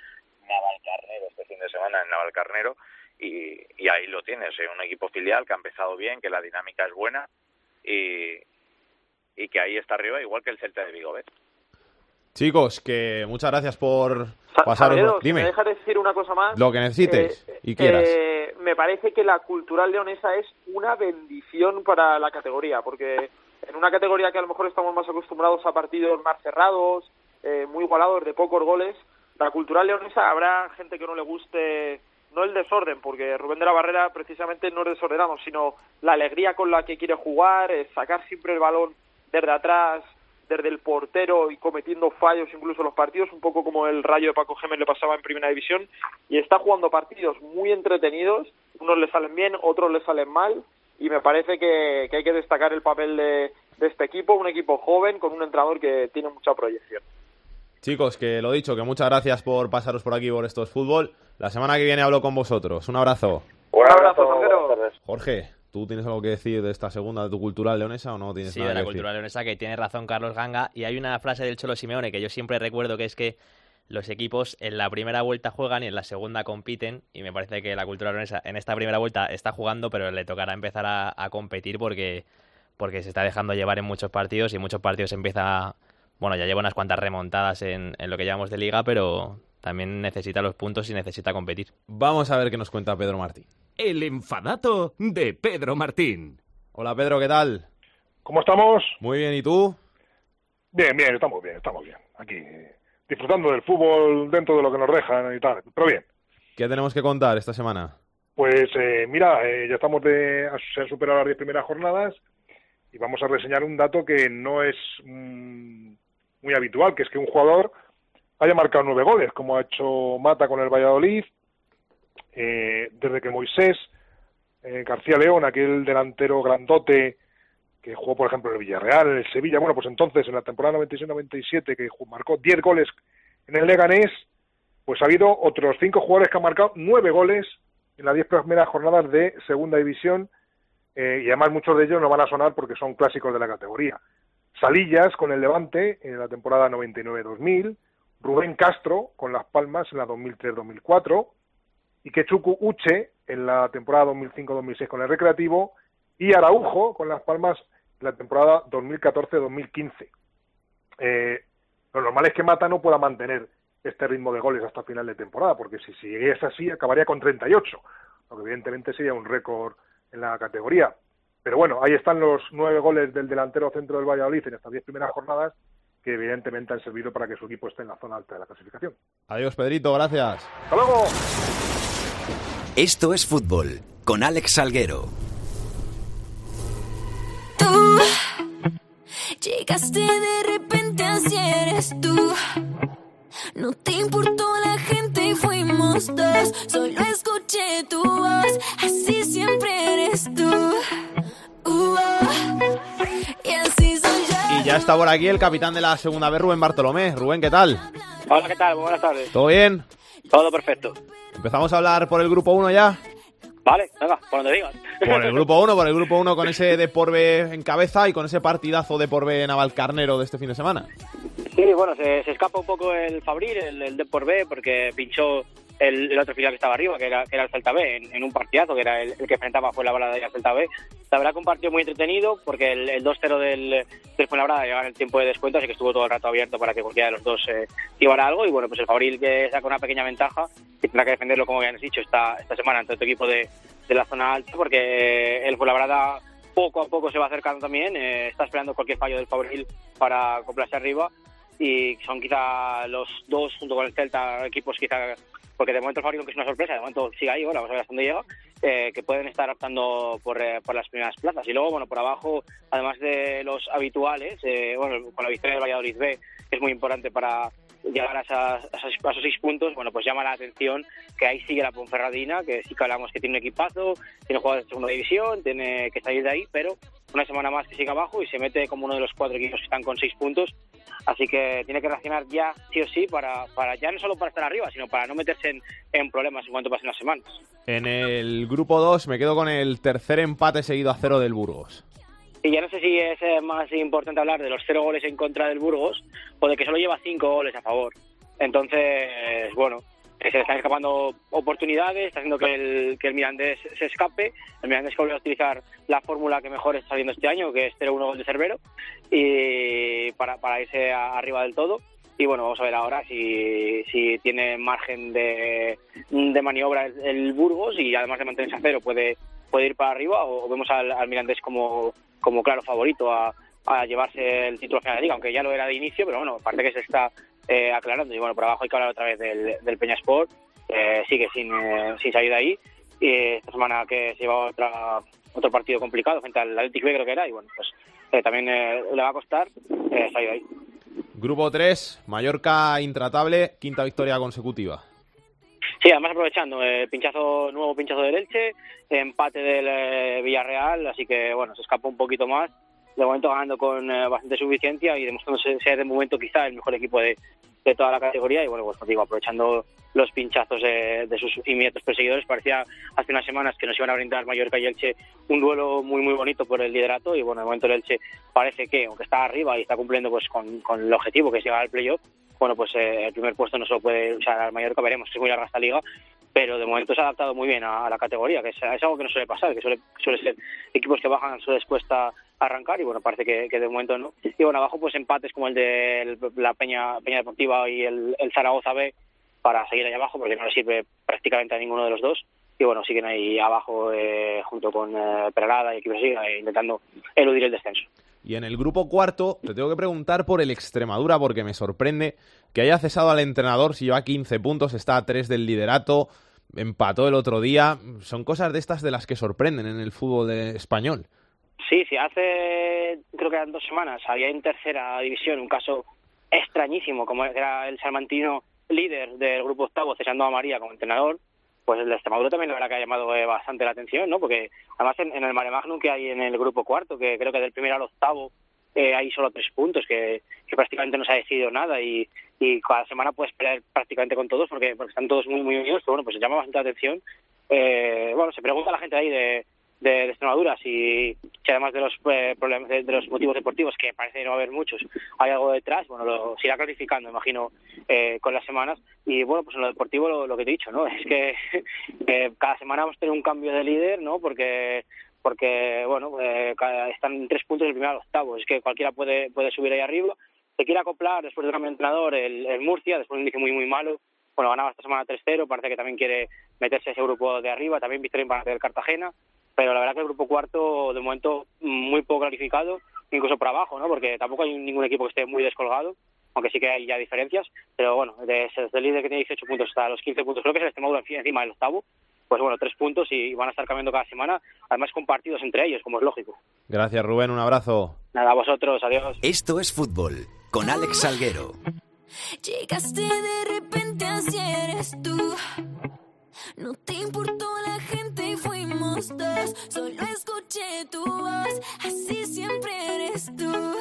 Navalcarnero este fin de semana en Navalcarnero y, y ahí lo tienes, eh, un equipo filial que ha empezado bien, que la dinámica es buena y, y que ahí está arriba igual que el Celta de Vigo, ¿ves? Chicos, que muchas gracias por si Dime, me dejas decir una cosa más. lo que necesites Eh, y quieras. eh, me parece que la cultural leonesa es una bendición para la categoría, porque en una categoría que a lo mejor estamos más acostumbrados a partidos más cerrados, eh, muy igualados, de pocos goles, la cultural leonesa habrá gente que no le guste, no el desorden, porque Rubén de la Barrera precisamente no es desordenado, sino la alegría con la que quiere jugar, eh, sacar siempre el balón desde atrás, desde el portero y cometiendo fallos incluso en los partidos, un poco como el rayo de Paco Gémez le pasaba en Primera División, y está jugando partidos muy entretenidos, unos le salen bien, otros le salen mal, y me parece que, que hay que destacar el papel de, de este equipo, un equipo joven con un entrenador que tiene mucha proyección. Chicos, que lo dicho, que muchas gracias por pasaros por aquí por estos fútbol. La semana que viene hablo con vosotros. Un abrazo. Un abrazo, Jorgero. Jorge, ¿tú tienes algo que decir de esta segunda, de tu cultural leonesa o no tienes Sí, nada de la que decir? cultura leonesa, que tiene razón Carlos Ganga. Y hay una frase del Cholo Simeone que yo siempre recuerdo, que es que los equipos en la primera vuelta juegan y en la segunda compiten. Y me parece que la cultura leonesa en esta primera vuelta está jugando, pero le tocará empezar a, a competir porque, porque se está dejando llevar en muchos partidos y muchos partidos empieza... Bueno, ya lleva unas cuantas remontadas en, en lo que llamamos de liga, pero también necesita los puntos y necesita competir. Vamos a ver qué nos cuenta Pedro Martín. El enfadato de Pedro Martín. Hola Pedro, ¿qué tal? ¿Cómo estamos? Muy bien, ¿y tú? Bien, bien, estamos bien, estamos bien. Aquí, disfrutando del fútbol dentro de lo que nos dejan y tal. Pero bien, ¿Qué tenemos que contar esta semana? pues eh, mira, eh, ya estamos de... Se han superado las diez primeras jornadas y vamos a reseñar un dato que no es mm, muy habitual, que es que un jugador haya marcado nueve goles, como ha hecho Mata con el Valladolid, eh, desde que Moisés eh, García León, aquel delantero grandote que jugó, por ejemplo, en el Villarreal, en el Sevilla, bueno, pues entonces, en la temporada 96-97, que marcó 10 goles en el Leganés, pues ha habido otros cinco jugadores que han marcado nueve goles en las diez primeras jornadas de Segunda División, eh, y además muchos de ellos no van a sonar porque son clásicos de la categoría. Salillas con el Levante en la temporada 99-2000, Rubén Castro con Las Palmas en la 2003-2004, y Quechucu Uche en la temporada 2005-2006 con el Recreativo, y Araujo con Las Palmas en la temporada 2014-2015. Eh, lo normal es que Mata no pueda mantener este ritmo de goles hasta final de temporada, porque si siguiese así acabaría con 38, lo que evidentemente sería un récord en la categoría. Pero bueno, ahí están los nueve goles del delantero centro del Valladolid en estas diez primeras jornadas, que evidentemente han servido para que su equipo esté en la zona alta de la clasificación. Adiós, Pedrito, gracias. ¡Hasta luego! Esto es fútbol con Alex Salguero. Tú llegaste de repente, así eres tú. No te importó la gente y fuimos dos. Solo escuché tu voz, así siempre eres tú. Uh. Y así soy yo. Y ya está por aquí el capitán de la segunda vez, Rubén Bartolomé. Rubén, ¿qué tal? Hola, ¿qué tal? Muy buenas tardes. ¿Todo bien? Todo perfecto. ¿Empezamos a hablar por el grupo 1 ya? Vale, venga, por donde digas. Por el grupo 1, por el grupo 1 con ese de por B en cabeza y con ese partidazo de por B Navalcarnero de este fin de semana. Sí, bueno, se, se escapa un poco el Fabril, el, el de por B, porque pinchó el, el otro final que estaba arriba, que era, que era el Celta B, en, en un partidazo, que era el, el que enfrentaba fue la balada y el Celta B. La verdad que un partido muy entretenido, porque el, el 2-0 del, del Fuenlabrada llegaba el tiempo de descuento, así que estuvo todo el rato abierto para que cualquiera de los dos eh, llevara algo. Y bueno, pues el Fabril que saca una pequeña ventaja y tendrá que defenderlo, como has dicho, esta, esta semana ante otro equipo de, de la zona alta, porque el Fuenlabrada poco a poco se va acercando también, eh, está esperando cualquier fallo del Fabril para acoplarse arriba y son quizá los dos, junto con el Celta, equipos quizá, porque de momento el Fabril que es una sorpresa, de momento sigue ahí, bueno, vamos a ver hasta dónde llega, eh, que pueden estar optando por, eh, por las primeras plazas. Y luego, bueno, por abajo, además de los habituales, eh, bueno, con la victoria del Valladolid B, es muy importante para llegar a, esas- a esos seis puntos, bueno, pues llama la atención que ahí sigue la Ponferradina, que sí que hablamos que tiene un equipazo, tiene jugadores de segunda división, tiene que salir de ahí, pero una semana más que sigue abajo y se mete como uno de los cuatro equipos que están con seis puntos, así que tiene que reaccionar ya, sí o sí, para, para ya no solo para estar arriba, sino para no meterse en, en problemas en cuanto pasen las semanas. En el grupo 2 me quedo con el tercer empate seguido a cero del Burgos. Y ya no sé si es eh, más importante hablar de los cero goles en contra del Burgos o de que solo lleva cinco goles a favor. Entonces, bueno, se le están escapando oportunidades, está haciendo que el, que el Mirandés se escape. El Mirandés que vuelve a utilizar la fórmula que mejor está saliendo este año, que es 0-1 gol de Cervero, y para, para irse a- arriba del todo. Y bueno, vamos a ver ahora si, si tiene margen de, de maniobra el, el Burgos y además de mantenerse a cero puede, puede ir para arriba o, vemos al, al Mirandés como, como claro favorito a, a llevarse el título final de liga, aunque ya lo era de inicio, pero bueno, aparte que se está eh, aclarando. Y bueno, por abajo hay que hablar otra vez del, del Peña Sport, eh, sigue sin, sin salir de ahí. Y esta semana que se lleva otra, otro partido complicado frente al Athletic B creo que era, y bueno, pues eh, también eh, le va a costar eh, salir de ahí. Grupo 3, Mallorca intratable, quinta victoria consecutiva. Sí, además aprovechando, eh, pinchazo, nuevo pinchazo del Elche, empate del eh, Villarreal, así que bueno, se escapó un poquito más. De momento ganando con eh, bastante suficiencia y demostrándose ser de momento quizá el mejor equipo de, de toda la categoría. Y bueno, pues digo, aprovechando los pinchazos de, de sus inmediatos perseguidores, parecía hace unas semanas que nos iban a brindar Mallorca y Elche un duelo muy muy bonito por el liderato. Y bueno, de momento el Elche parece que, aunque está arriba y está cumpliendo pues con, con el objetivo que es llegar al playoff, bueno, pues eh, el primer puesto no se lo puede luchar al Mallorca, veremos que es muy larga esta liga, pero de momento se ha adaptado muy bien a, la categoría, que es, es algo que no suele pasar, que suele, suele ser equipos que bajan, suele les cuesta arrancar y bueno, parece que, que de momento no. Y bueno, abajo pues empates como el de la Peña, Peña Deportiva y el, el Zaragoza B para seguir ahí abajo, porque no le sirve prácticamente a ninguno de los dos. Y bueno, siguen ahí abajo eh, junto con eh, Peralada y equipos así, eh, intentando eludir el descenso. Y en el grupo cuarto te tengo que preguntar por el Extremadura porque me sorprende que haya cesado al entrenador si lleva 15 puntos, está a 3 del liderato, empató el otro día. Son cosas de estas de las que sorprenden en el fútbol español. Sí, sí, hace creo que eran dos semanas había en tercera división un caso extrañísimo, como era el salmantino líder del grupo octavo cesando a María como entrenador, pues el de Extremadura también la verdad que ha llamado eh, bastante la atención, ¿no? Porque además en, el Mare Magnum que hay en el grupo cuarto, que creo que del primero al octavo eh, hay solo tres puntos, que, que prácticamente no se ha decidido nada y, y cada semana puedes pelear prácticamente con todos porque, porque están todos muy muy unidos, pero bueno, pues llama bastante la atención. Eh, bueno, se pregunta a la gente ahí de, de, de Extremadura si, además de los eh, problemas de, los motivos deportivos que parece no haber muchos hay algo detrás bueno lo se irá clarificando imagino eh, con las semanas. Y bueno pues en lo deportivo lo, que te he dicho no <laughs> es que eh, cada semana vamos a tener un cambio de líder no porque porque bueno eh, están en tres puntos del primero al octavo. Es que cualquiera puede puede subir ahí arriba. Se quiere acoplar después del cambio de entrenador el, el Murcia después de un inicio muy muy malo. Bueno ganaba esta semana 3-0 parece que también quiere meterse a ese grupo de arriba. También victoria importante del Cartagena pero la verdad que el grupo cuarto de momento muy poco clarificado, incluso por abajo, ¿no? Porque tampoco hay ningún equipo que esté muy descolgado, aunque sí que hay ya diferencias, pero bueno, desde el líder que tiene 18 puntos hasta los 15 puntos, creo que es el Extremadura encima del octavo, pues bueno, tres puntos y van a estar cambiando cada semana, además con partidos entre ellos, como es lógico. Gracias Rubén, un abrazo. Nada, a vosotros, adiós. Esto es fútbol con Alex Salguero. Llegaste de repente, así eres tú. No te importó la gente y fuimos dos. Solo escuché tu voz, así siempre eres tú.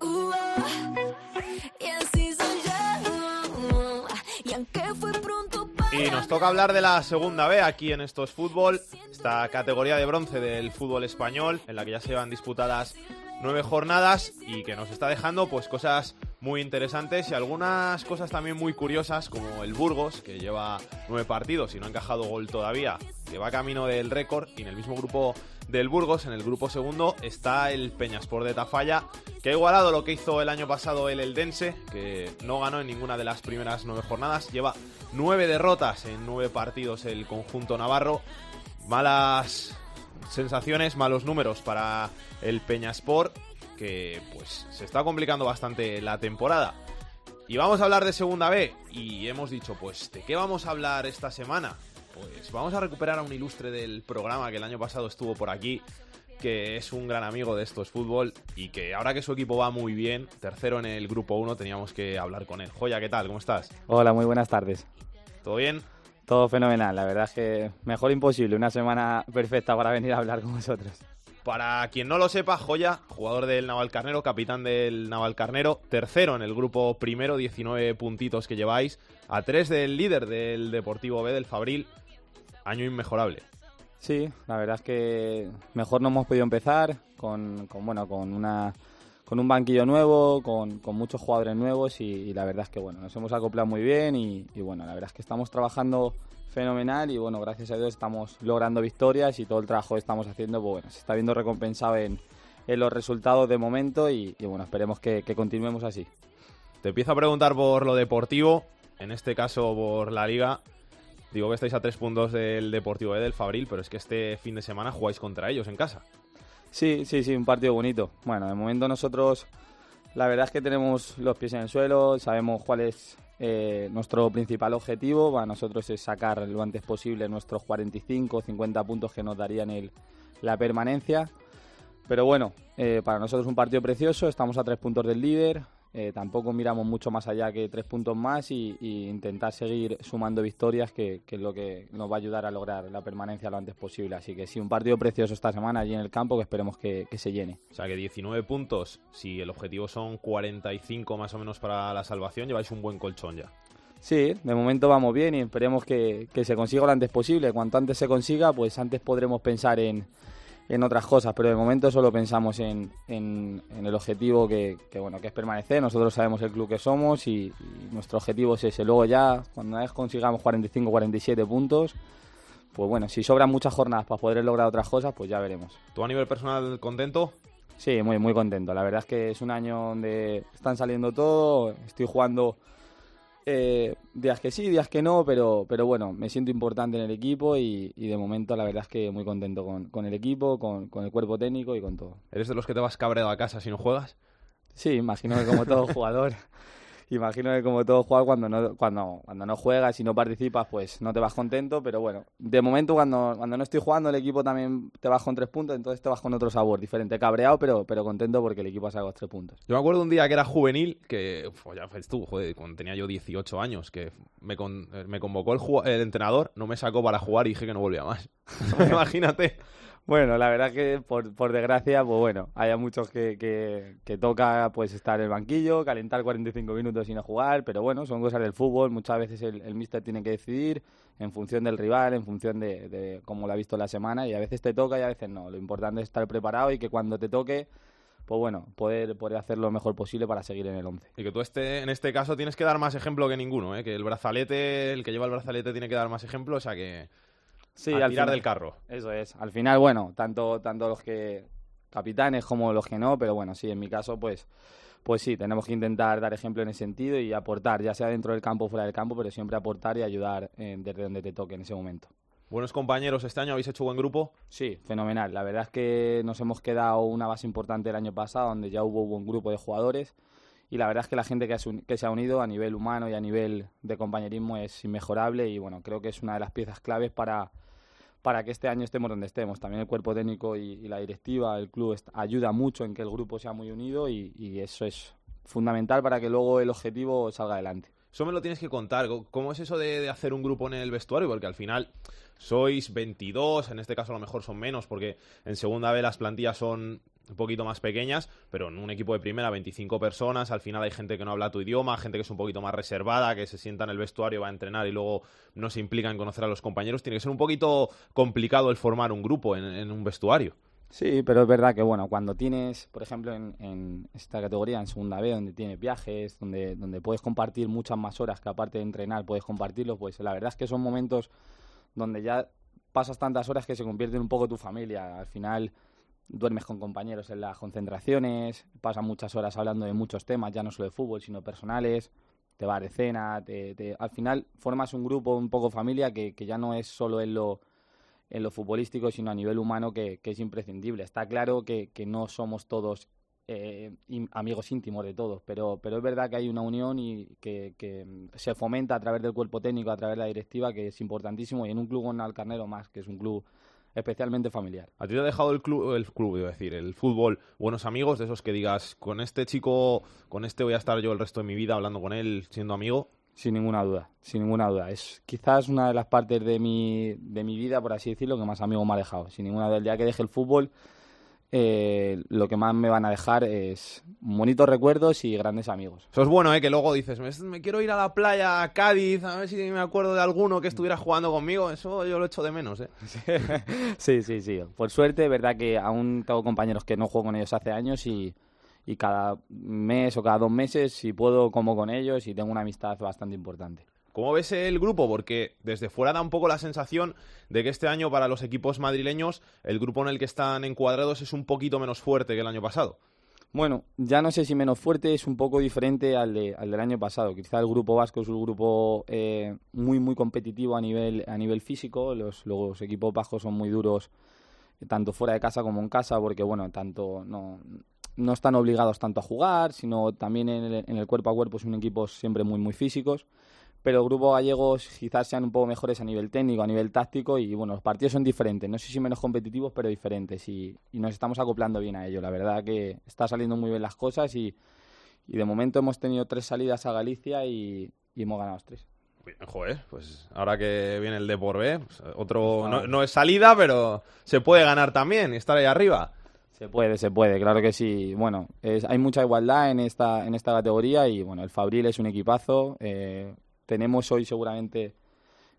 Uh. Y así soy yo. Y aunque fue pronto para Y nos toca hablar de la segunda B aquí en Estos Fútbol, esta categoría de bronce del fútbol español, en la que ya se llevan disputadas nueve jornadas y que nos está dejando pues cosas muy interesantes y algunas cosas también muy curiosas como el Burgos que lleva nueve partidos y no ha encajado gol todavía. Que va camino del récord y en el mismo grupo del Burgos en el grupo segundo está el Peñaspor de Tafalla que ha igualado lo que hizo el año pasado el Eldense que no ganó en ninguna de las primeras nueve jornadas. Lleva nueve derrotas en nueve partidos el conjunto navarro. Malas sensaciones, malos números para el Peñaspor, que pues se está complicando bastante la temporada. Y vamos a hablar de Segunda B, y hemos dicho, pues, ¿de qué vamos a hablar esta semana? Pues vamos a recuperar a un ilustre del programa que el año pasado estuvo por aquí, que es un gran amigo de estos fútbol y que ahora que su equipo va muy bien, tercero en el grupo 1, teníamos que hablar con él. Joya, ¿qué tal? ¿Cómo estás? Hola, muy buenas tardes. ¿Todo bien? Todo fenomenal, la verdad es que mejor imposible, una semana perfecta para venir a hablar con vosotros. Para quien no lo sepa, Joya, jugador del Navalcarnero, capitán del Navalcarnero, tercero en el grupo primero, 19 puntitos que lleváis, a tres del líder del Deportivo B del Fabril, año inmejorable. Sí, la verdad es que mejor no hemos podido empezar con, con bueno, con una con un banquillo nuevo, con, con muchos jugadores nuevos y, la verdad es que bueno, nos hemos acoplado muy bien y, bueno, la verdad es que estamos trabajando fenomenal y bueno, gracias a Dios estamos logrando victorias y todo el trabajo que estamos haciendo, pues bueno, se está viendo recompensado en, en los resultados de momento y, bueno, esperemos que, continuemos así. Te empiezo a preguntar por lo deportivo, en este caso por la liga. Digo que estáis a tres puntos del Deportivo B del Fabril, pero es que este fin de semana jugáis contra ellos en casa. Sí, sí, sí, un partido bonito. Bueno, de momento nosotros, la verdad es que tenemos los pies en el suelo, sabemos cuál es eh, nuestro principal objetivo. Para nosotros es sacar lo antes posible nuestros 45, 50 puntos que nos darían el, la permanencia. Pero bueno, eh, para nosotros un partido precioso, estamos a tres puntos del líder. Eh, tampoco miramos mucho más allá que tres puntos más y, y intentar seguir sumando victorias, que, que, es lo que nos va a ayudar a lograr la permanencia lo antes posible. Así que sí, un partido precioso esta semana allí en el campo que esperemos que, que, se llene. O sea que 19 puntos, si el objetivo son 45 más o menos para la salvación, lleváis un buen colchón ya. Sí, de momento vamos bien y esperemos que, que se consiga lo antes posible. Cuanto antes se consiga, pues antes podremos pensar en en otras cosas, pero de momento solo pensamos en, en, en el objetivo que, que, bueno, que es permanecer. Nosotros sabemos el club que somos y, y, nuestro objetivo es ese. Luego ya, cuando una vez consigamos 45, 47 puntos, pues bueno, si sobran muchas jornadas para poder lograr otras cosas, pues ya veremos. ¿Tú a nivel personal contento? Sí, muy, muy contento. La verdad es que es un año donde están saliendo todo, estoy jugando eh, días que sí, días que no, pero, pero bueno, me siento importante en el equipo y, y de momento la verdad es que muy contento con, con el equipo, con, con, el cuerpo técnico y con todo. ¿Eres de los que te vas cabreado a casa si no juegas? Sí, imagino que como todo jugador. <laughs> imagino que como todo jugador cuando no, cuando, cuando no juegas y no participas pues no te vas contento, pero bueno, de momento cuando, cuando no estoy jugando el equipo también te vas con tres puntos, entonces te vas con otro sabor diferente, cabreado pero, pero contento porque el equipo ha sacado tres puntos. Yo me acuerdo un día que era juvenil, que pues ya ves tú, joder, cuando tenía yo 18 años, que me, con, me convocó el, el entrenador, no me sacó para jugar y dije que no volvía más. <laughs> Imagínate. Bueno, la verdad que por, por desgracia, pues bueno, hay muchos que, que, toca pues estar en el banquillo, calentar 45 minutos sin jugar, pero bueno, son cosas del fútbol, muchas veces el, el míster tiene que decidir en función del rival, en función de, de cómo lo ha visto la semana, y a veces te toca y a veces no. Lo importante es estar preparado y que cuando te toque, pues bueno, poder, poder hacer lo mejor posible para seguir en el 11. Y que tú este, en este caso tienes que dar más ejemplo que ninguno, ¿eh? que el brazalete, el que lleva el brazalete tiene que dar más ejemplo, o sea que sí, al al tirar final, del carro. Eso es. Al final, bueno, tanto, tanto los que capitanes como los que no, pero bueno, sí, en mi caso, pues, pues sí, tenemos que intentar dar ejemplo en ese sentido y aportar, ya sea dentro del campo o fuera del campo, pero siempre aportar y ayudar eh, desde donde te toque en ese momento. Buenos compañeros este año, ¿habéis hecho buen grupo? Sí, fenomenal. La verdad es que nos hemos quedado una base importante el año pasado, donde ya hubo un buen grupo de jugadores. Y la verdad es que la gente que, que se ha unido a nivel humano y a nivel de compañerismo es inmejorable. Y bueno, creo que es una de las piezas claves para, para que este año estemos donde estemos. También el cuerpo técnico y, la directiva, el club, ayuda mucho en que el grupo sea muy unido y, y, eso es fundamental para que luego el objetivo salga adelante. Eso me lo tienes que contar. ¿Cómo es eso de, de hacer un grupo en el vestuario? Porque al final sois 22, en este caso a lo mejor son menos porque en segunda B las plantillas son un poquito más pequeñas, pero en un equipo de primera 25 personas, al final hay gente que no habla tu idioma, gente que es un poquito más reservada, que se sienta en el vestuario, va a entrenar y luego no se implica en conocer a los compañeros, tiene que ser un poquito complicado el formar un grupo en, un vestuario. Sí, pero es verdad que bueno, cuando tienes, por ejemplo, en, esta categoría, en segunda B, donde tienes viajes, donde, donde puedes compartir muchas más horas que aparte de entrenar puedes compartirlo, pues la verdad es que son momentos donde ya pasas tantas horas que se convierte en un poco tu familia. Al final duermes con compañeros en las concentraciones, pasas muchas horas hablando de muchos temas, ya no solo de fútbol, sino personales, te vas de cena, te, al final formas un grupo, un poco familia, que, que ya no es solo en lo, en lo futbolístico, sino a nivel humano, que, que es imprescindible. Está claro que, que no somos todos eh, amigos íntimos de todos, pero, pero es verdad que hay una unión y que, se fomenta a través del cuerpo técnico, a través de la directiva, que es importantísimo, y en un club con Alcarnero más, que es un club especialmente familiar. ¿A ti te ha dejado el club, el club, decir, el fútbol, buenos amigos, de esos que digas, con este chico, con este voy a estar yo el resto de mi vida hablando con él, siendo amigo? Sin ninguna duda, sin ninguna duda. Es quizás una de las partes de mi, de mi vida, por así decirlo, que más amigo me ha dejado. Sin ninguna duda, el día que deje el fútbol, eh, lo que más me van a dejar es bonitos recuerdos y grandes amigos. Eso es bueno, ¿eh? Que luego dices, me, quiero ir a la playa, a Cádiz, a ver si me acuerdo de alguno que estuviera jugando conmigo. Eso yo lo echo de menos, ¿eh? <laughs> sí, sí, sí. Por suerte, verdad que aún tengo compañeros que no juego con ellos hace años y, y cada mes o cada dos meses, si puedo, como con ellos y tengo una amistad bastante importante. ¿Cómo ves el grupo? Porque desde fuera da un poco la sensación de que este año para los equipos madrileños el grupo en el que están encuadrados es un poquito menos fuerte que el año pasado. Bueno, ya no sé si menos fuerte, es un poco diferente al, de, al del año pasado. Quizá el grupo vasco es un grupo eh, muy, muy competitivo a nivel, a nivel físico. Los, los equipos bajos son muy duros, tanto fuera de casa como en casa, porque bueno, tanto no, no están obligados tanto a jugar, sino también en el, en el cuerpo a cuerpo son equipos siempre muy, muy físicos pero el grupo gallegos quizás sean un poco mejores a nivel técnico, a nivel táctico y bueno, los partidos son diferentes, no sé si menos competitivos, pero diferentes y, nos estamos acoplando bien a ello. La verdad que está saliendo muy bien las cosas y, de momento hemos tenido tres salidas a Galicia y, hemos ganado tres. Joder, pues ahora que viene el de por B, pues, otro no, no, es salida, pero se puede ganar también y estar ahí arriba. Se puede, se puede, claro que sí. Bueno, hay mucha igualdad en esta, en esta categoría y bueno, el Fabril es un equipazo. Eh, tenemos hoy seguramente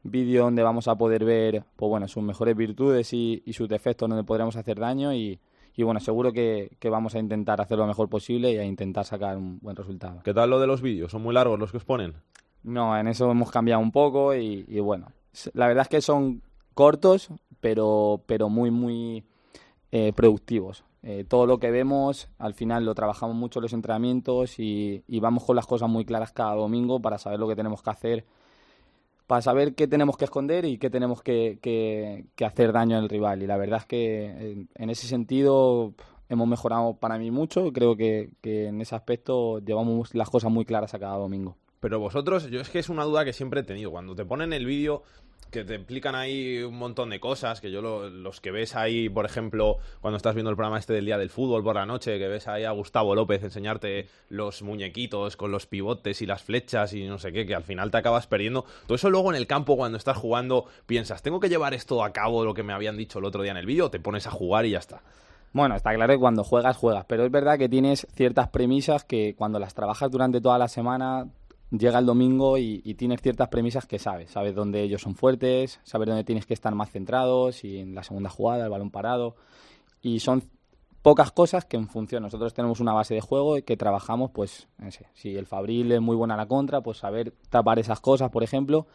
vídeo donde vamos a poder ver pues bueno, sus mejores virtudes y, sus defectos donde podremos hacer daño y, bueno, seguro que, vamos a intentar hacer lo mejor posible y a intentar sacar un buen resultado. ¿Qué tal lo de los vídeos? ¿Son muy largos los que os ponen? No, en eso hemos cambiado un poco y, bueno, la verdad es que son cortos, pero, pero muy, muy eh, productivos. Eh, todo lo que vemos, al final lo trabajamos mucho en los entrenamientos y, vamos con las cosas muy claras cada domingo para saber lo que tenemos que hacer, para saber qué tenemos que esconder y qué tenemos que, que, hacer daño al rival. Y la verdad es que en, ese sentido hemos mejorado para mí mucho. Creo que, que en ese aspecto llevamos las cosas muy claras a cada domingo. Pero vosotros, yo es que es una duda que siempre he tenido. Cuando te ponen el vídeo, que te explican ahí un montón de cosas, que yo los que ves ahí, por ejemplo, cuando estás viendo el programa este del Día del Fútbol por la noche, que ves ahí a Gustavo López enseñarte los muñequitos con los pivotes y las flechas y no sé qué, que al final te acabas perdiendo. Todo eso luego en el campo cuando estás jugando piensas, ¿tengo que llevar esto a cabo lo que me habían dicho el otro día en el vídeo? Te pones a jugar y ya está. Bueno, está claro que cuando juegas, juegas, pero es verdad que tienes ciertas premisas que cuando las trabajas durante toda la semana llega el domingo y, tienes ciertas premisas que sabes. Sabes dónde ellos son fuertes, sabes dónde tienes que estar más centrados y en la segunda jugada, el balón parado. Y son pocas cosas que en función. Nosotros tenemos una base de juego y que trabajamos, pues, si el Fabril es muy buena a la contra, pues saber tapar esas cosas, por ejemplo.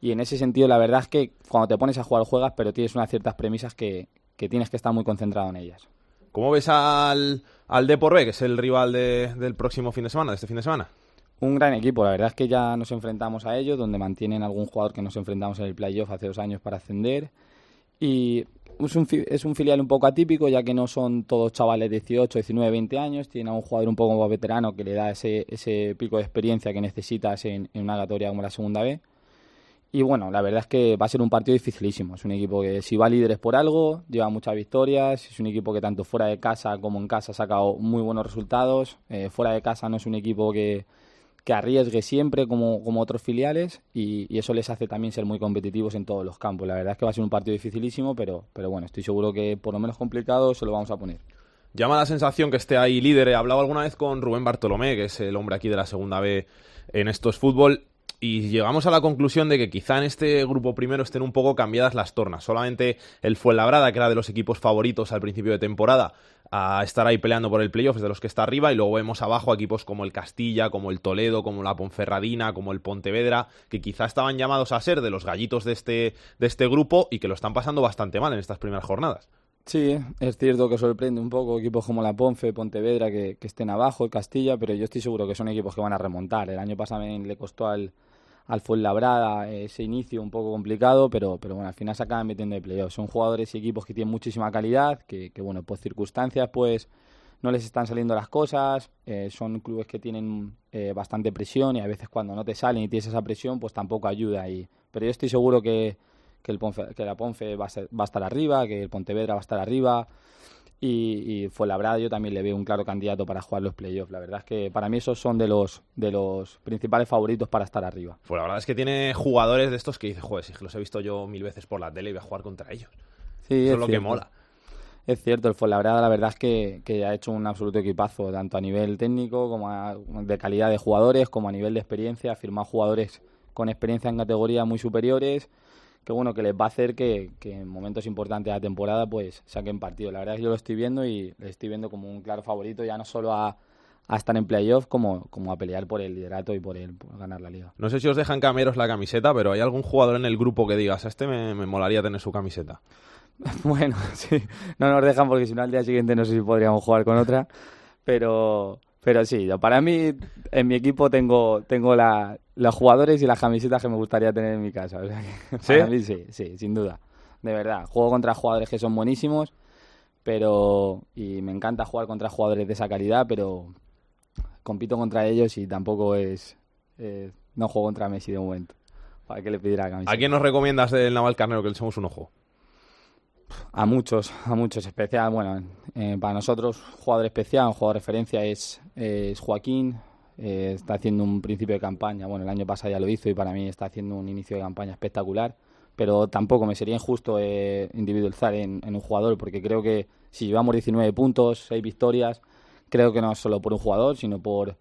Y en ese sentido, la verdad es que cuando te pones a jugar juegas, pero tienes unas ciertas premisas que, tienes que estar muy concentrado en ellas. ¿Cómo ves al, al Depor B, que es el rival del próximo fin de semana, de este fin de semana? Un gran equipo, la verdad es que ya nos enfrentamos a ellos, donde mantienen algún jugador que nos enfrentamos en el playoff hace dos años para ascender. Y es un, filial un poco atípico, ya que no son todos chavales de 18, 19, 20 años. Tiene a un jugador un poco más veterano que le da ese, ese pico de experiencia que necesitas en, una aleatoria como la segunda B. Y bueno, la verdad es que va a ser un partido dificilísimo. Es un equipo que si va líderes por algo, lleva muchas victorias. Es un equipo que tanto fuera de casa como en casa ha sacado muy buenos resultados. Eh, fuera de casa no es un equipo que, que arriesgue siempre como, como otros filiales y, eso les hace también ser muy competitivos en todos los campos. La verdad es que va a ser un partido dificilísimo, pero, pero bueno, estoy seguro que por lo menos complicado se lo vamos a poner. Llama la sensación que esté ahí líder. He hablado alguna vez con Rubén Bartolomé, que es el hombre aquí de la segunda B en estos fútbol y llegamos a la conclusión de que quizá en este grupo primero estén un poco cambiadas las tornas. Solamente el Fuenlabrada, que era de los equipos favoritos al principio de temporada, a estar ahí peleando por el playoff, es de los que está arriba, y luego vemos abajo equipos como el Castilla, como el Toledo, como la Ponferradina, como el Pontevedra, que quizá estaban llamados a ser de los gallitos de este, de este grupo y que lo están pasando bastante mal en estas primeras jornadas. Sí, es cierto que sorprende un poco equipos como la Ponfe, Pontevedra, que, que estén abajo, el Castilla, pero yo estoy seguro que son equipos que van a remontar. El año pasado le costó al, al Fuenlabrada ese inicio un poco complicado, pero, pero bueno, al final se acaban metiendo de playoff. Son jugadores y equipos que tienen muchísima calidad, que, que bueno, por circunstancias pues no les están saliendo las cosas, eh, son clubes que tienen eh, bastante presión y a veces cuando no te salen y tienes esa presión pues tampoco ayuda. Y, pero yo estoy seguro que, que, el que la Ponfe va a, ser, va a estar arriba, que el Pontevedra va a estar arriba, y, y Fuenlabrada yo también le veo un claro candidato para jugar los playoffs. La verdad es que para mí esos son de los de los principales favoritos para estar arriba. Pues la verdad es que tiene jugadores de estos que dices, joder, si los he visto yo mil veces por la tele y voy a jugar contra ellos. Sí, Eso es, es lo que mola. Es cierto, el Fuenlabrada la verdad es que, que ha hecho un absoluto equipazo, tanto a nivel técnico como a- de calidad de jugadores, como a nivel de experiencia. Ha firmado jugadores con experiencia en categorías muy superiores, que bueno, que les va a hacer que, que en momentos importantes de la temporada pues saquen partido. La verdad es que yo lo estoy viendo y le estoy viendo como un claro favorito, ya no solo a, a estar en playoff, como, como a pelear por el liderato y por, el, por ganar la liga. No sé si os dejan cameros la camiseta, pero ¿hay algún jugador en el grupo que digas, a este me, me molaría tener su camiseta? <laughs> Bueno, <laughs> sí, no nos dejan porque si no al día siguiente no sé si podríamos jugar con otra, pero, pero sí, yo- para mí en mi equipo tengo, tengo la, los jugadores y las camisetas que me gustaría tener en mi casa. o sea que <laughs> ¿Sí? Para mí sí, sí, sin duda, de verdad. Juego contra jugadores que son buenísimos, pero y me encanta jugar contra jugadores de esa calidad, pero compito contra ellos y tampoco es, eh, no juego contra Messi de momento. Para que le pidiera la camiseta. ¿A quién nos recomiendas del Naval Carnero que le echemos un ojo? A muchos, a muchos. Especial, bueno, eh, para nosotros, jugador especial, jugador de referencia es, es Joaquín. eh, está haciendo un principio de campaña. Bueno, el año pasado ya lo hizo y para mí está haciendo un inicio de campaña espectacular. Pero tampoco me sería injusto eh, individualizar en, en un jugador porque creo que si llevamos 19 puntos, 6 victorias, creo que no es solo por un jugador, sino por,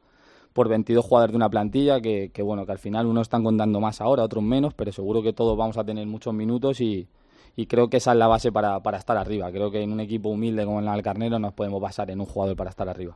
por 22 jugadores de una plantilla que, que, bueno, que al final unos están contando más ahora, otros menos, pero seguro que todos vamos a tener muchos minutos y, y creo que esa es la base para, para estar arriba. Creo que en un equipo humilde como el Alcarnero nos podemos basar en un jugador para estar arriba.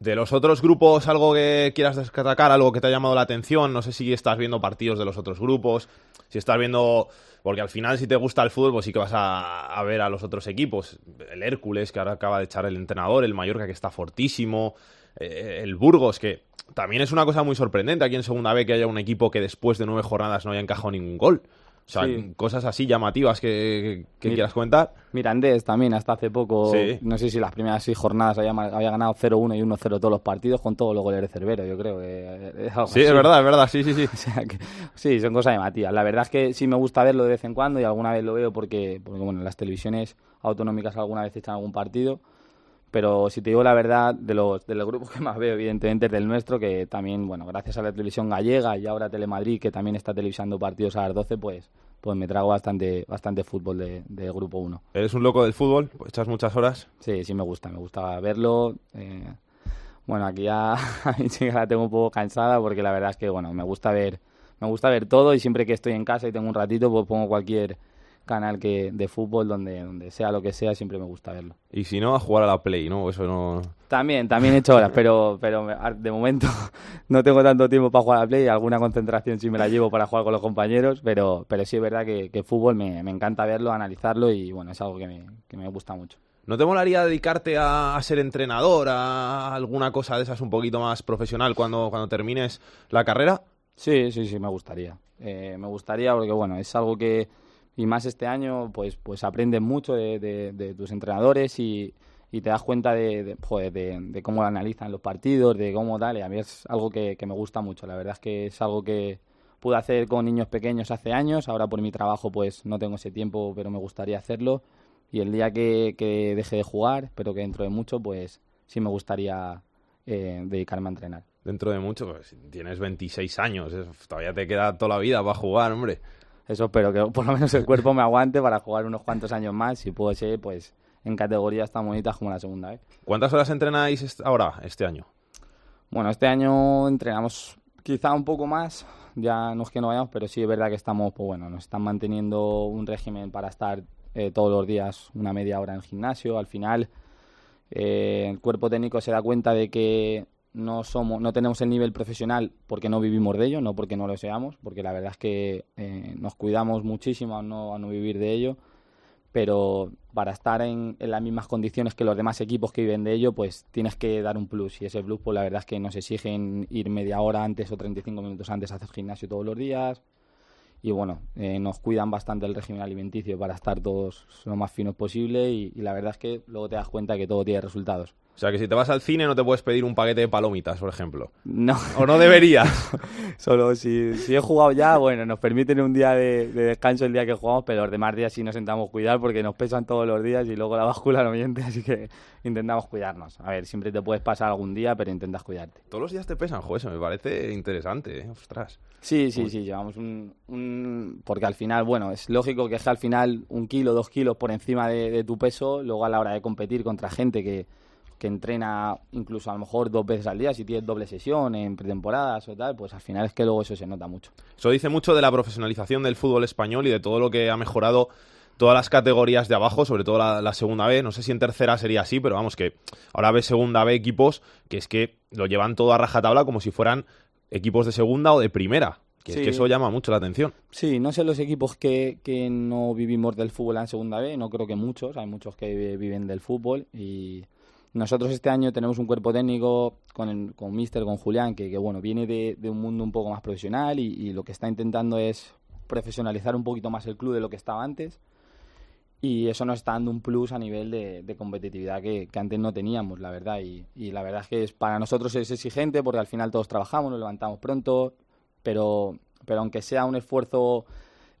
De los otros grupos, algo que quieras destacar, algo que te ha llamado la atención, no sé si estás viendo partidos de los otros grupos, si estás viendo, porque al final si te gusta el fútbol, pues sí que vas a, ver a los otros equipos, el Hércules, que ahora acaba de echar el entrenador, el Mallorca, que está fortísimo, eh, el Burgos, que también es una cosa muy sorprendente aquí en segunda B que haya un equipo que después de nueve jornadas no haya encajado ningún gol. O sea, Sí. cosas así llamativas que, que Mi- quieras comentar. Mirandés también, hasta hace poco, Sí. no sé si las primeras seis jornadas había, había ganado 0-1 y 1-0 todos los partidos con todos los goles de Cerbero, yo creo. que es <laughs> algo Sí, es así. verdad, es verdad, sí, sí, sí. <laughs> O sea que- sí, son cosas de Matías. La verdad es que sí me gusta verlo de vez en cuando y alguna vez lo veo porque, porque bueno, las televisiones autonómicas alguna vez echan algún partido. Pero si te digo la verdad, de los, de los grupos que más veo, evidentemente, es del nuestro, que también, bueno, gracias a la televisión gallega y ahora Telemadrid, que también está televisando partidos a las 12, pues, pues me trago bastante, bastante fútbol de, de Grupo 1. Eres un loco del fútbol, pues echas muchas horas. Sí, sí me gusta, me gusta verlo. eh, bueno, aquí ya a mi chica la tengo un poco cansada porque la verdad es que, bueno, me gusta ver, me gusta ver todo y siempre que estoy en casa y tengo un ratito, pues pongo cualquier canal que de fútbol donde, donde sea lo que sea, siempre me gusta verlo. Y si no, a jugar a la Play, ¿no? Eso no... También, también he hecho horas, pero, pero de momento <laughs> no tengo tanto tiempo para jugar a la Play, alguna concentración sí me la llevo para jugar con los compañeros, pero, pero sí es verdad que, que fútbol me, me encanta verlo, analizarlo y bueno, es algo que me, que me gusta mucho. ¿No te molaría dedicarte a, a ser entrenador, a alguna cosa de esas un poquito más profesional cuando, cuando termines la carrera? Sí, sí, sí, me gustaría. Eh, me gustaría porque, bueno, es algo que, y más este año, pues, pues aprendes mucho de, tus entrenadores y, y te das cuenta de, de, cómo analizan los partidos, de cómo tal, y a mí es algo que, que me gusta mucho. La verdad es que es algo que pude hacer con niños pequeños hace años, ahora por mi trabajo pues no tengo ese tiempo, pero me gustaría hacerlo. Y el día que, que deje de jugar, espero que dentro de mucho, pues sí me gustaría eh, dedicarme a entrenar. dentro de mucho, pues, tienes 26 años, todavía te queda toda la vida para jugar, hombre. Eso espero, que por lo menos el cuerpo me aguante para jugar unos cuantos años más, si puede ser, pues en categorías tan bonitas como la segunda vez. ¿Cuántas horas entrenáis ahora, este año? Bueno, este año entrenamos quizá un poco más, ya no es que no vayamos, pero sí es verdad que estamos, pues bueno, nos están manteniendo un régimen para estar eh, todos los días una media hora en el gimnasio. Al final, eh, el cuerpo técnico se da cuenta de que no somos, no tenemos el nivel profesional porque no vivimos de ello, no porque no lo seamos, porque la verdad es que eh, nos cuidamos muchísimo a no, a no vivir de ello pero para estar en, las mismas condiciones que los demás equipos que viven de ello, pues tienes que dar un plus. Y ese plus, pues la verdad es que nos exigen ir media hora antes o 35 minutos antes a hacer gimnasio todos los días. Y bueno, eh, nos cuidan bastante el régimen alimenticio para estar todos lo más finos posible. y la verdad es que luego te das cuenta que todo tiene resultados. O sea, que si te vas al cine no te puedes pedir un paquete de palomitas, por ejemplo. No. O no deberías. <laughs> Solo si, si, he jugado ya, bueno, nos permiten un día de, descanso el día que jugamos, pero los demás días sí nos intentamos cuidar porque nos pesan todos los días y luego la <laughs> báscula no miente, así que intentamos cuidarnos. A ver, siempre te puedes pasar algún día, pero intentas cuidarte. Todos los días te pesan, joder, eso me parece interesante, ¿eh? ostras. Sí, sí, sí, llevamos un, un, Porque al final, bueno, es lógico que es que al final un kilo, dos kilos por encima de tu peso, luego a la hora de competir contra gente que que entrena incluso a lo mejor dos veces al día, si tienes doble sesión en pretemporadas o tal, pues al final es que luego eso se nota mucho. Eso dice mucho de la profesionalización del fútbol español y de todo lo que ha mejorado todas las categorías de abajo, sobre todo la, segunda B. No sé si en tercera sería así, pero vamos, que ahora ve segunda B equipos que es que lo llevan todo a rajatabla como si fueran equipos de segunda o de primera. Que, es que eso llama mucho la atención. Sí, no sé los equipos que, que no vivimos del fútbol en segunda B, no creo que muchos, hay muchos que viven del fútbol y nosotros este año tenemos un cuerpo técnico con, el, con Mister, con Julián, que, bueno, viene de, un mundo un poco más profesional y, lo que está intentando es profesionalizar un poquito más el club de lo que estaba antes. Y eso nos está dando un plus a nivel de, competitividad que, antes no teníamos, la verdad. Y, y, la verdad es que es, para nosotros es exigente porque al final todos trabajamos, nos levantamos pronto, pero, pero aunque sea un esfuerzo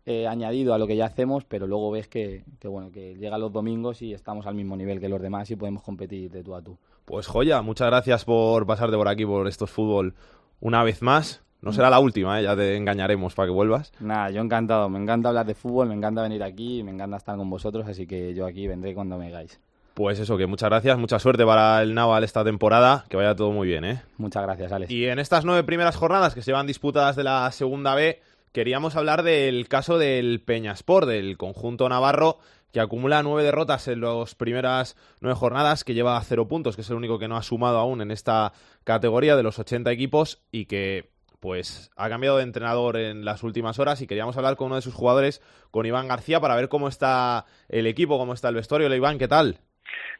eh, añadido a lo que ya hacemos, pero luego ves que, que, bueno, que llega los domingos y estamos al mismo nivel que los demás y podemos competir de tú a tú. Pues joya, muchas gracias por pasarte por aquí por estos fútbol una vez más. No será la última, ¿eh? ya te engañaremos para que vuelvas. Nada, yo encantado. Me encanta hablar de fútbol, me encanta venir aquí, me encanta estar con vosotros, así que yo aquí vendré cuando me hagáis. Pues eso, que muchas gracias, mucha suerte para el Naval esta temporada, que vaya todo muy bien, ¿eh? Muchas gracias, Alex. Y en estas nueve primeras jornadas que se van disputadas de la segunda B, queríamos hablar del caso del Peñaspor, del conjunto navarro, que acumula nueve derrotas en las primeras nueve jornadas, que lleva cero puntos, que es el único que no ha sumado aún en esta categoría de los 80 equipos y que pues ha cambiado de entrenador en las últimas horas y queríamos hablar con uno de sus jugadores, con Iván García, para ver cómo está el equipo, cómo está el vestuario. Hola Iván, ¿qué tal?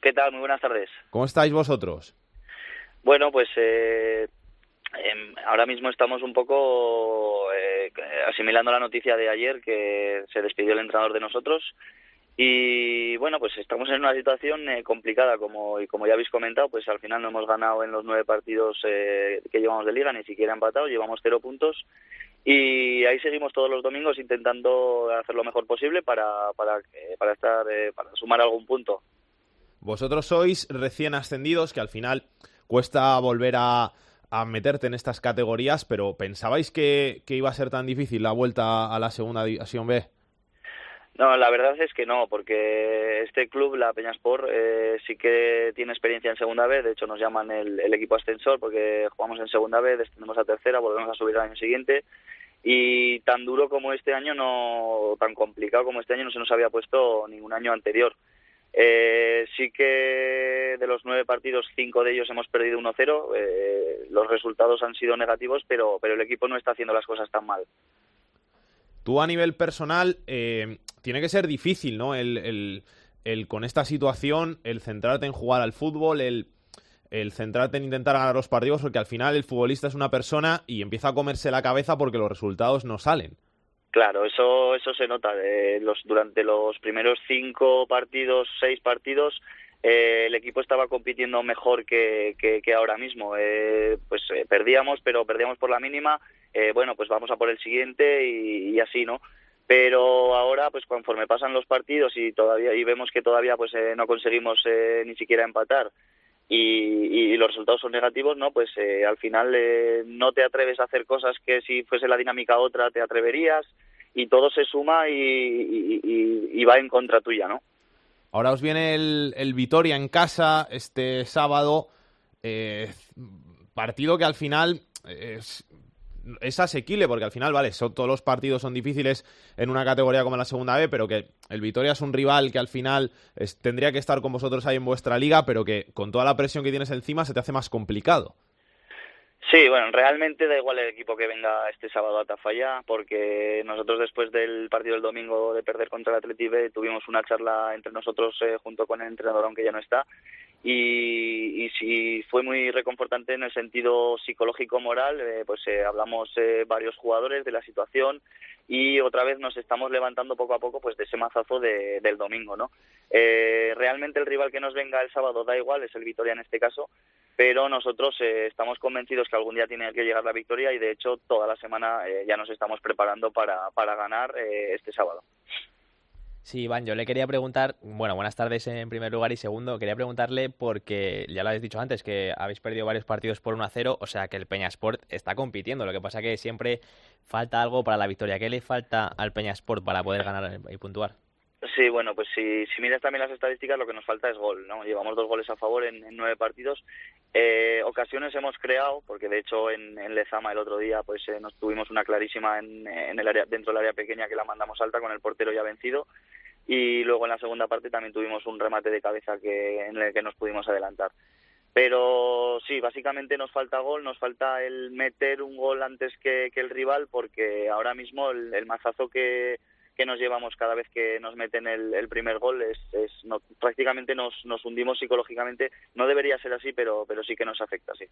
¿Qué tal? Muy buenas tardes. ¿Cómo estáis vosotros? Bueno, pues eh, Em, ahora mismo estamos un poco eh, asimilando la noticia de ayer que se despidió el entrenador de nosotros. Y bueno pues estamos en una situación eh, complicada. Como y como ya habéis comentado pues al final no hemos ganado en los nueve partidos eh, que llevamos de liga ni siquiera empatado llevamos cero puntos. Y ahí seguimos todos los domingos intentando hacer lo mejor posible para para para estar para sumar algún punto. Vosotros sois recién ascendidos que al final cuesta volver a a meterte en estas categorías, pero ¿pensabais que, iba a ser tan difícil la vuelta a la segunda división B? No, la verdad es que no, porque este club, la Peñaspor, eh, sí que tiene experiencia en segunda B, de hecho nos llaman el, equipo ascensor porque jugamos en segunda B, descendemos a tercera, volvemos a subir al año siguiente y tan duro como este año, no tan complicado como este año no se nos había puesto ningún año anterior. Eh, sí que de los nueve partidos, cinco de ellos hemos perdido 1-0. Eh, los resultados han sido negativos, pero, pero el equipo no está haciendo las cosas tan mal. Tú a nivel personal, eh, tiene que ser difícil, ¿no? El, el, con esta situación, el centrarte en jugar al fútbol, el, el centrarte en intentar ganar los partidos, porque al final el futbolista es una persona y empieza a comerse la cabeza porque los resultados no salen. Claro, eso, eso se nota. los, durante los primeros cinco partidos, seis partidos, eh, el equipo estaba compitiendo mejor que, que, ahora mismo. Eh, pues eh, perdíamos, pero perdíamos por la mínima. bueno, pues vamos a por el siguiente y, así, ¿no? Pero ahora, pues conforme pasan los partidos y todavía y vemos que todavía pues no conseguimos ni siquiera empatar, y, los resultados son negativos, ¿no? Pues eh, al final eh, no te atreves a hacer cosas que si fuese la dinámica otra te atreverías y todo se suma y, va en contra tuya, ¿no? Ahora os viene el, el Vitoria en casa este sábado, partido que al final es, es asequible porque al final, vale, son, todos los partidos son difíciles en una categoría como la segunda B, pero que el Vitoria es un rival que al final tendría que estar con vosotros ahí en vuestra liga, pero que con toda la presión que tienes encima se te hace más complicado. Sí, bueno, realmente da igual el equipo que venga este sábado a Tafalla, porque nosotros después del partido del domingo de perder contra el Atleti B tuvimos una charla entre nosotros eh, junto con el entrenador, aunque ya no está, y, y sí fue muy reconfortante en el sentido psicológico moral eh, pues eh, hablamos eh, varios jugadores de la situación y otra vez nos estamos levantando poco a poco pues de ese mazazo de, del domingo no realmente el rival que nos venga el sábado da igual es el Vitoria en este caso pero nosotros estamos convencidos que algún día tiene que llegar la victoria y de hecho toda la semana ya nos estamos preparando para, para ganar este sábado Sí, Iván, yo le quería preguntar, bueno, buenas tardes en primer lugar y segundo, quería preguntarle porque ya lo habéis dicho antes que habéis perdido varios partidos por 1 a 0, o sea que el Peñasport está compitiendo, lo que pasa que siempre falta algo para la victoria. ¿Qué le falta al Peñasport para poder ganar y puntuar? Sí, bueno, pues si, miras también las estadísticas, lo que nos falta es gol, ¿no? Llevamos dos goles a favor en, nueve partidos. Eh, ocasiones hemos creado, porque de hecho en, Lezama el otro día pues eh, nos tuvimos una clarísima en, el área, dentro del área pequeña que la mandamos alta con el portero ya vencido. Y luego en la segunda parte también tuvimos un remate de cabeza que, en el que nos pudimos adelantar. Pero sí, básicamente nos falta gol, nos falta el meter un gol antes que, que el rival, porque ahora mismo el mazazo que, que nos llevamos cada vez que nos meten el, primer gol es, es no, prácticamente nos, nos hundimos psicológicamente no debería ser así pero pero sí que nos afecta sí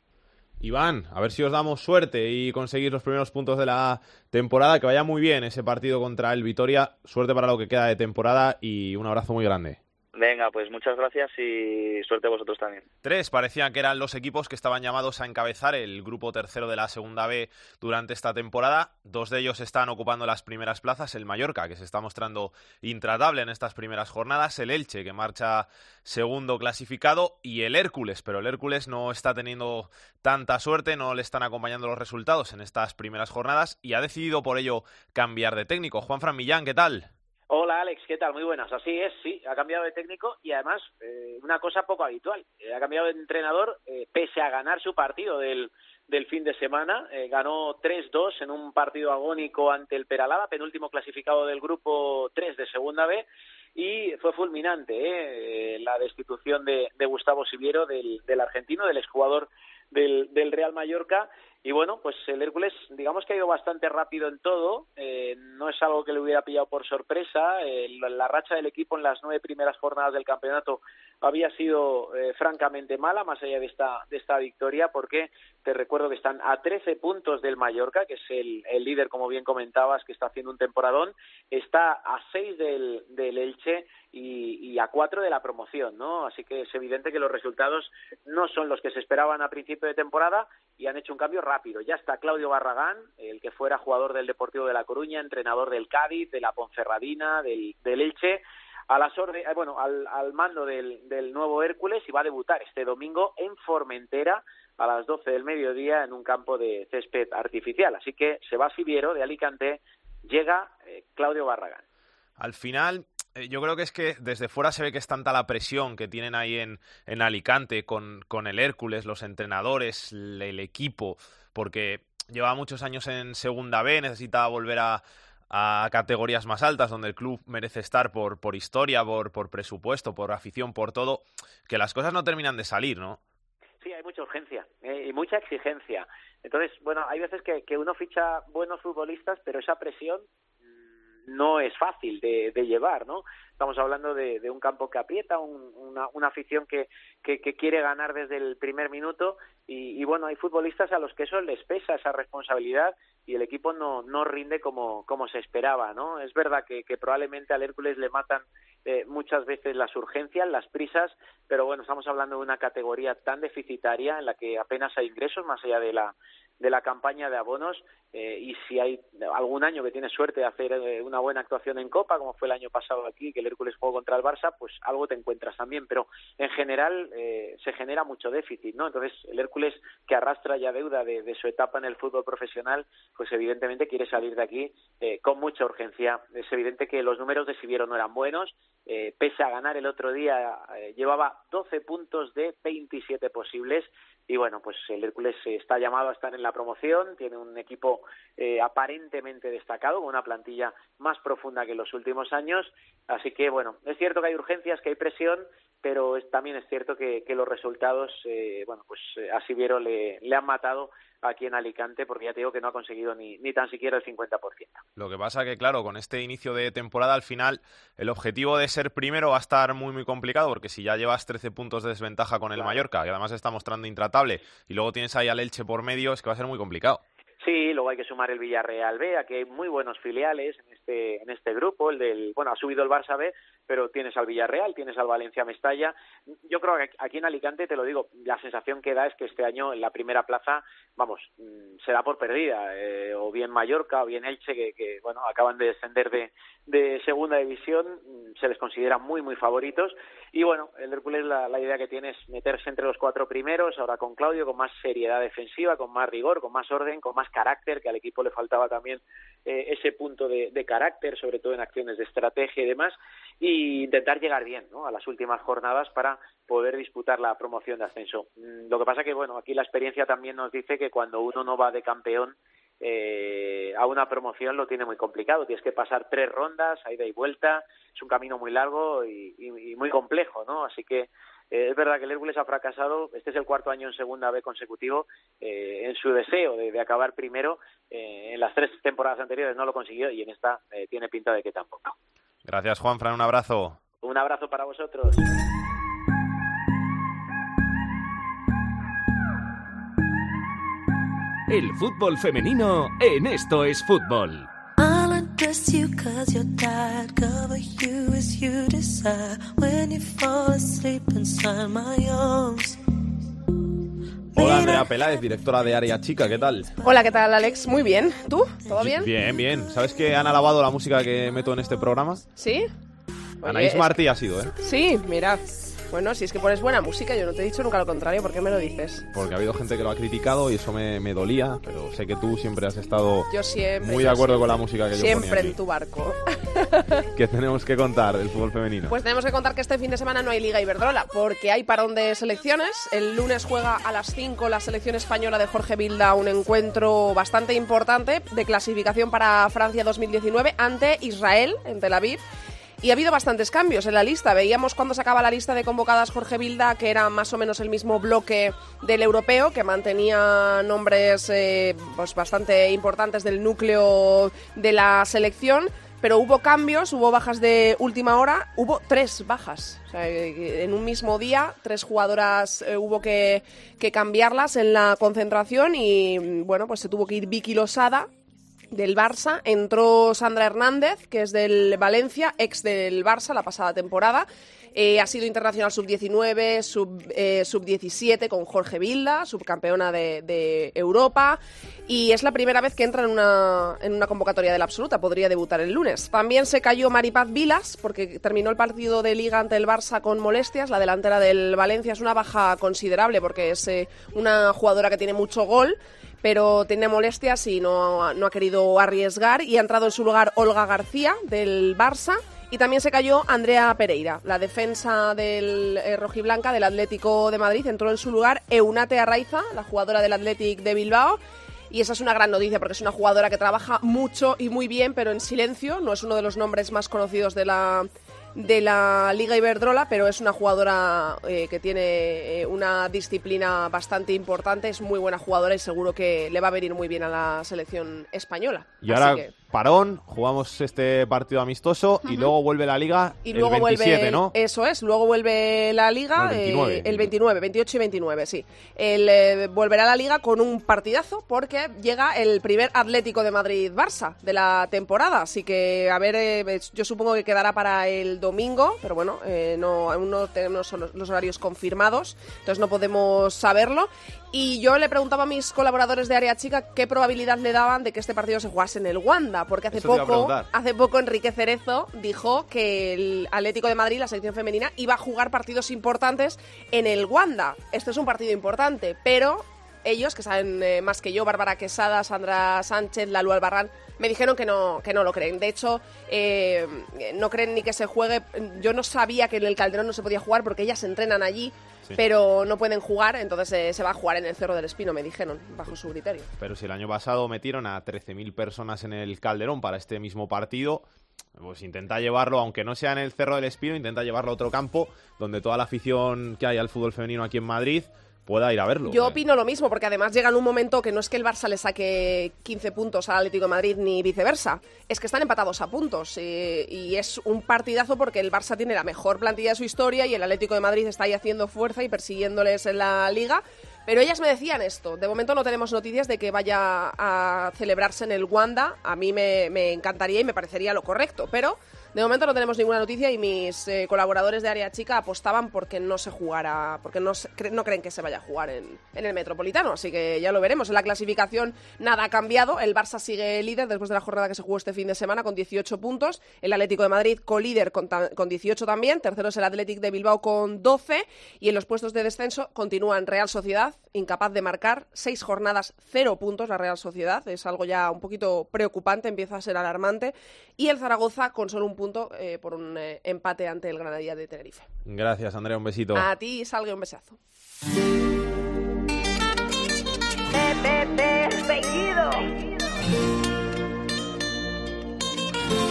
Iván, a ver si os damos suerte y conseguís los primeros puntos de la temporada. Que vaya muy bien ese partido contra el Vitoria. Suerte para lo que queda de temporada y un abrazo muy grande. Venga, pues muchas gracias y suerte a vosotros también. Tres parecían que eran los equipos que estaban llamados a encabezar el grupo tercero de la segunda B durante esta temporada. Dos de ellos están ocupando las primeras plazas, el Mallorca, que se está mostrando intratable en estas primeras jornadas, el Elche, que marcha segundo clasificado, y el Hércules, pero el Hércules no está teniendo tanta suerte, no le están acompañando los resultados en estas primeras jornadas y ha decidido por ello cambiar de técnico. Juan Fran Millán, ¿qué tal? Hola Alex, ¿qué tal? Muy buenas. Así es, sí, ha cambiado de técnico y además eh, una cosa poco habitual. Eh, ha cambiado de entrenador eh, pese a ganar su partido del, del fin de semana. ganó 3-2 en un partido agónico ante el Peralada, penúltimo clasificado del grupo 3 de Segunda B. Y fue fulminante la destitución de, de Gustavo Siviero, del, del argentino, del exjugador del, del Real Mallorca y bueno, pues el Hércules, digamos que ha ido bastante rápido en todo, eh, no es algo que le hubiera pillado por sorpresa, eh, la, racha del equipo en las nueve primeras jornadas del campeonato había sido eh, francamente mala, más allá de esta, de esta victoria, porque te recuerdo que están a 13 puntos del Mallorca, que es el, el líder, como bien comentabas, que está haciendo un temporadón, está a 6 del, del Elche y, a 4 de la promoción, ¿no? Así que es evidente que los resultados no son los que se esperaban a principio de temporada y han hecho un cambio rápido. Ya está Claudio Barragán, el que fuera jugador del Deportivo de La Coruña, entrenador del Cádiz, de la Ponferradina, del, Elche, a las orden, eh, bueno, al, al mando del, nuevo Hércules y va a debutar este domingo en Formentera a las 12 del mediodía en un campo de césped artificial. Así que se va de Alicante, llega eh, Claudio Barragán. Al final, eh, yo creo que es que desde fuera se ve que es tanta la presión que tienen ahí en, en Alicante con, con el Hércules, los entrenadores, el equipo, porque lleva muchos años en Segunda B, necesita volver a, a categorías más altas donde el club merece estar por, por historia, por, por presupuesto, por afición, por todo, que las cosas no terminan de salir, ¿no? Sí, hay mucha urgencia eh, y mucha exigencia. Entonces, bueno, hay veces que, que uno ficha buenos futbolistas, pero esa presión no es fácil de, de llevar, ¿no? Estamos hablando de, un campo que aprieta, un, una, una, afición que, que, que, quiere ganar desde el primer minuto y, y, bueno, hay futbolistas a los que eso les pesa esa responsabilidad y el equipo no, no rinde como, como se esperaba, ¿no? Es verdad que, que probablemente al Hércules le matan eh, muchas veces las urgencias, las prisas, pero bueno, estamos hablando de una categoría tan deficitaria en la que apenas hay ingresos más allá de la de la campaña de abonos eh, y si hay algún año que tiene suerte de hacer eh, una buena actuación en Copa, como fue el año pasado aquí, que el Hércules jugó contra el Barça, pues algo te encuentras también, pero en general eh, se genera mucho déficit, ¿no? Entonces el Hércules que arrastra ya deuda de, su etapa en el fútbol profesional, pues evidentemente quiere salir de aquí con mucha urgencia. Es evidente que los números de Siviero no eran buenos, pese a ganar el otro día, llevaba 12 puntos de 27 posibles y bueno, pues el Hércules está llamado a estar en la promoción, tiene un equipo eh, aparentemente destacado, con una plantilla más profunda que en los últimos años, así que bueno, es cierto que hay urgencias, que hay presión, pero es, también es cierto que, que los resultados, eh, bueno, pues eh, a Siviero le, le han matado aquí en Alicante, porque ya te digo que no ha conseguido ni, ni tan siquiera el 50%. Lo que pasa que, claro, con este inicio de temporada, al final, el objetivo de ser primero va a estar muy, muy complicado, porque si ya llevas 13 puntos de desventaja con el claro. Mallorca, que además está mostrando intratable, y luego tienes ahí al Elche por medio, es que va a ser muy complicado. Sí, luego hay que sumar el Villarreal B, aquí hay muy buenos filiales en este, en este grupo, el del, bueno, ha subido el Barça B, pero tienes al Villarreal, tienes al Valencia Mestalla. Yo creo que aquí en Alicante, te lo digo, la sensación que da es que este año en la primera plaza, vamos, se da por perdida, eh, o bien Mallorca o bien Elche, que, que, bueno, acaban de descender de, de segunda división, se les considera muy, muy favoritos. Y bueno, el Hércules la, la idea que tiene es meterse entre los cuatro primeros, ahora con Claudio, con más seriedad defensiva, con más rigor, con más orden, con más carácter, que al equipo le faltaba también eh, ese punto de, carácter, sobre todo en acciones de estrategia y demás, y intentar llegar bien ¿no? a las últimas jornadas para poder disputar la promoción de ascenso. Mm, lo que pasa que, bueno, aquí la experiencia también nos dice que cuando uno no va de campeón, eh, a una promoción lo tiene muy complicado. Tienes que pasar tres rondas, ida y vuelta. Es un camino muy largo y, y muy complejo, ¿no? Así que eh, es verdad que el Hércules ha fracasado. Este es el cuarto año en segunda B consecutivo eh, en su deseo de, de acabar primero. Eh, en las tres temporadas anteriores no lo consiguió y en esta eh, tiene pinta de que tampoco. Gracias, Juan Fran. Un abrazo. Un abrazo para vosotros. El fútbol femenino en Esto es Fútbol. Hola Andrea Peláez, directora de Área Chica, ¿qué tal? Hola, ¿qué tal Alex? Muy bien. ¿Tú? ¿Todo bien? Bien, bien. ¿Sabes que han alabado la música que meto en este programa? ¿Sí? Anaís Martí ha sido, ¿eh? Sí, mira. Bueno, si es que pones buena música, yo no te he dicho nunca lo contrario, ¿por qué me lo dices? Porque ha habido gente que lo ha criticado y eso me, me dolía, pero sé que tú siempre has estado yo siempre, muy de acuerdo con la música que yo Siempre ponía aquí. en tu barco. <laughs> ¿Qué tenemos que contar del fútbol femenino? Pues tenemos que contar que este fin de semana no hay Liga Iberdrola, porque hay parón de selecciones. El lunes juega a las 5 la selección española de Jorge Vilda, un encuentro bastante importante de clasificación para Francia 2019 ante Israel en Tel Aviv. Y ha habido bastantes cambios en la lista. Veíamos cuando se acaba la lista de convocadas Jorge Vilda, que era más o menos el mismo bloque del europeo, que mantenía nombres eh, pues bastante importantes del núcleo de la selección. Pero hubo cambios, hubo bajas de última hora, hubo tres bajas. Sea, en un mismo día, tres jugadoras eh, hubo que, que cambiarlas en la concentración y, bueno, pues se tuvo que ir Vicky Losada, del Barça, entró Sandra Hernández, que es del Valencia, ex del Barça la pasada temporada. Eh, ha sido internacional sub-19, sub-17 sub con Jorge Vilda, subcampeona de, de, Europa. Y es la primera vez que entra en una, en una convocatoria de la absoluta. Podría debutar el lunes. También se cayó Maripaz Vilas, porque terminó el partido de liga ante el Barça con molestias. La delantera del Valencia es una baja considerable, porque es eh, una jugadora que tiene mucho gol pero tiene molestias y no, no, ha querido arriesgar y ha entrado en su lugar Olga García del Barça y también se cayó Andrea Pereira, la defensa del eh, rojiblanca del Atlético de Madrid, entró en su lugar Eunate Arraiza, la jugadora del Athletic de Bilbao. Y esa es una gran noticia porque es una jugadora que trabaja mucho y muy bien, pero en silencio. No es uno de los nombres más conocidos de la, de la Liga Iberdrola, pero es una jugadora eh, que tiene eh, una disciplina bastante importante, es muy buena jugadora y seguro que le va a venir muy bien a la selección española. Y ahora, que... parón, jugamos este partido amistoso y luego vuelve la liga Y el luego 27, vuelve, ¿no? Eso es, luego vuelve la liga No, el 29. eh, el 29, 28 y 29, sí. El, eh, volverá la liga con un partidazo porque llega el primer Atlético de Madrid-Barça de la temporada. Así que, a ver, eh, yo supongo que quedará para el domingo, pero bueno, eh, no, aún no tenemos los, los horarios confirmados, entonces no podemos saberlo. Y yo le preguntaba a mis colaboradores de Área Chica qué probabilidad le daban de que este partido se jugase en el Wanda, porque hace Eso poco, hace poco Enrique Cerezo dijo que el Atlético de Madrid, la selección femenina, iba a jugar partidos importantes en el Wanda. Este es un partido importante, pero ellos, que saben eh, más que yo, Bárbara Quesada, Sandra Sánchez, Lalu Albarrán, me dijeron que no, que no lo creen. De hecho, eh, no creen ni que se juegue. Yo no sabía que en el Calderón no se podía jugar porque ellas entrenan allí, Sí. pero no pueden jugar, entonces eh, se va a jugar en el Cerro del Espino, me dijeron, bajo su criterio. Pero si el año pasado metieron a 13.000 personas en el Calderón para este mismo partido, pues intenta llevarlo, aunque no sea en el Cerro del Espino, intenta llevarlo a otro campo donde toda la afición que hay al fútbol femenino aquí en Madrid pueda ir a verlo. Yo opino lo mismo, porque además llega en un momento que no es que el Barça le saque 15 puntos al Atlético de Madrid ni viceversa, es que están empatados a puntos. eh, y es un partidazo porque el Barça tiene la mejor plantilla de su historia y el Atlético de Madrid está ahí haciendo fuerza y persiguiéndoles en la liga. Pero ellas me decían esto. De momento no tenemos noticias de que vaya a celebrarse en el Wanda. A mí me, me encantaría y me parecería lo correcto. Pero de momento no tenemos ninguna noticia y mis eh, colaboradores de Área Chica apostaban porque no se jugara, porque no, no creen que se vaya a jugar en, en el Metropolitano. Así que ya lo veremos. En la clasificación nada ha cambiado. El Barça sigue líder después de la jornada que se jugó este fin de semana con 18 puntos. El Atlético de Madrid colíder con, con 18 también. Tercero es el Athletic de Bilbao con 12. Y en los puestos de descenso continúan Real Sociedad, incapaz de marcar. Seis jornadas, cero puntos la Real Sociedad. Es algo ya un poquito preocupante, empieza a ser alarmante. Y el Zaragoza con solo un punto eh, por un eh, empate ante el Granadilla de Tenerife. Gracias, Andrea, un besito. A ti, Salgue, un besazo.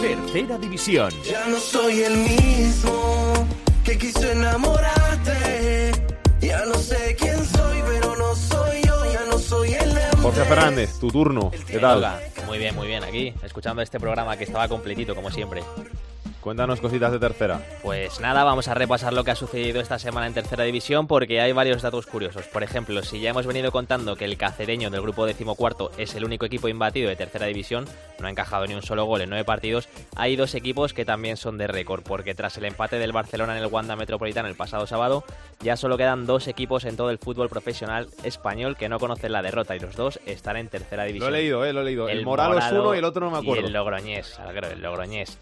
Tercera división. Ya no soy el mismo que quiso enamorarte. Ya no sé quién soy, pero no Jorge Fernández, tu turno. ¿Qué tal? Muy bien, muy bien. Aquí, escuchando este programa que estaba completito, como siempre. Cuéntanos cositas de tercera. Pues nada, vamos a repasar lo que ha sucedido esta semana en tercera división porque hay varios datos curiosos. Por ejemplo, si ya hemos venido contando que el cacereño del grupo decimocuarto es el único equipo imbatido de tercera división, no ha encajado ni un solo gol en nueve partidos, hay dos equipos que también son de récord porque tras el empate del Barcelona en el Wanda Metropolitano el pasado sábado, ya solo quedan dos equipos en todo el fútbol profesional español que no conocen la derrota y los dos están en tercera Lo división. he leído, eh, lo he leído. El, Moralo es uno y el otro no me acuerdo. Y el Logroñés, el Logroñés.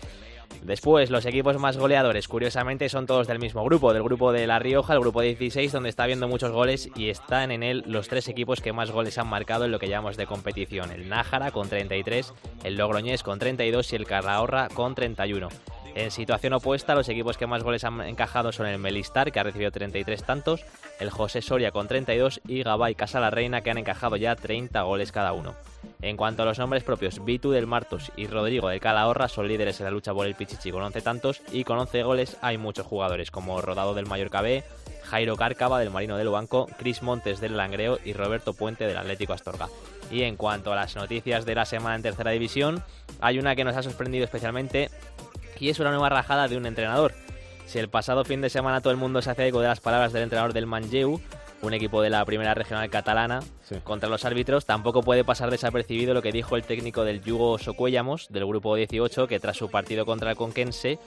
Después, los equipos más goleadores, curiosamente, son todos del mismo grupo, del grupo de La Rioja, el grupo 16, donde está habiendo muchos goles y están en él los tres equipos que más goles han marcado en lo que llamamos de competición. El Nájara con 33, el Logroñés con 32 y el Calahorra con 31. En situación opuesta, los equipos que más goles han encajado son el Melistar, que ha recibido 33 tantos, el José Soria con 32 y Gabay Casa la Reina, que han encajado ya 30 goles cada uno. En cuanto a los nombres propios, Vitu del Martos y Rodrigo del Calahorra son líderes en la lucha por el Pichichi con 11 tantos y con 11 goles hay muchos jugadores como Rodado del Mallorca B, Jairo Cárcava del Marino del Banco, Cris Montes del Langreo y Roberto Puente del Atlético Astorga. Y en cuanto a las noticias de la semana en tercera división, hay una que nos ha sorprendido especialmente y es una nueva rajada de un entrenador. Si el pasado fin de semana todo el mundo se hace eco de las palabras del entrenador del Manlleu, un equipo de la primera regional catalana, contra los árbitros, tampoco puede pasar desapercibido lo que dijo el técnico del Yugo Socuellamos, del grupo 18, que tras su partido contra el Conquense,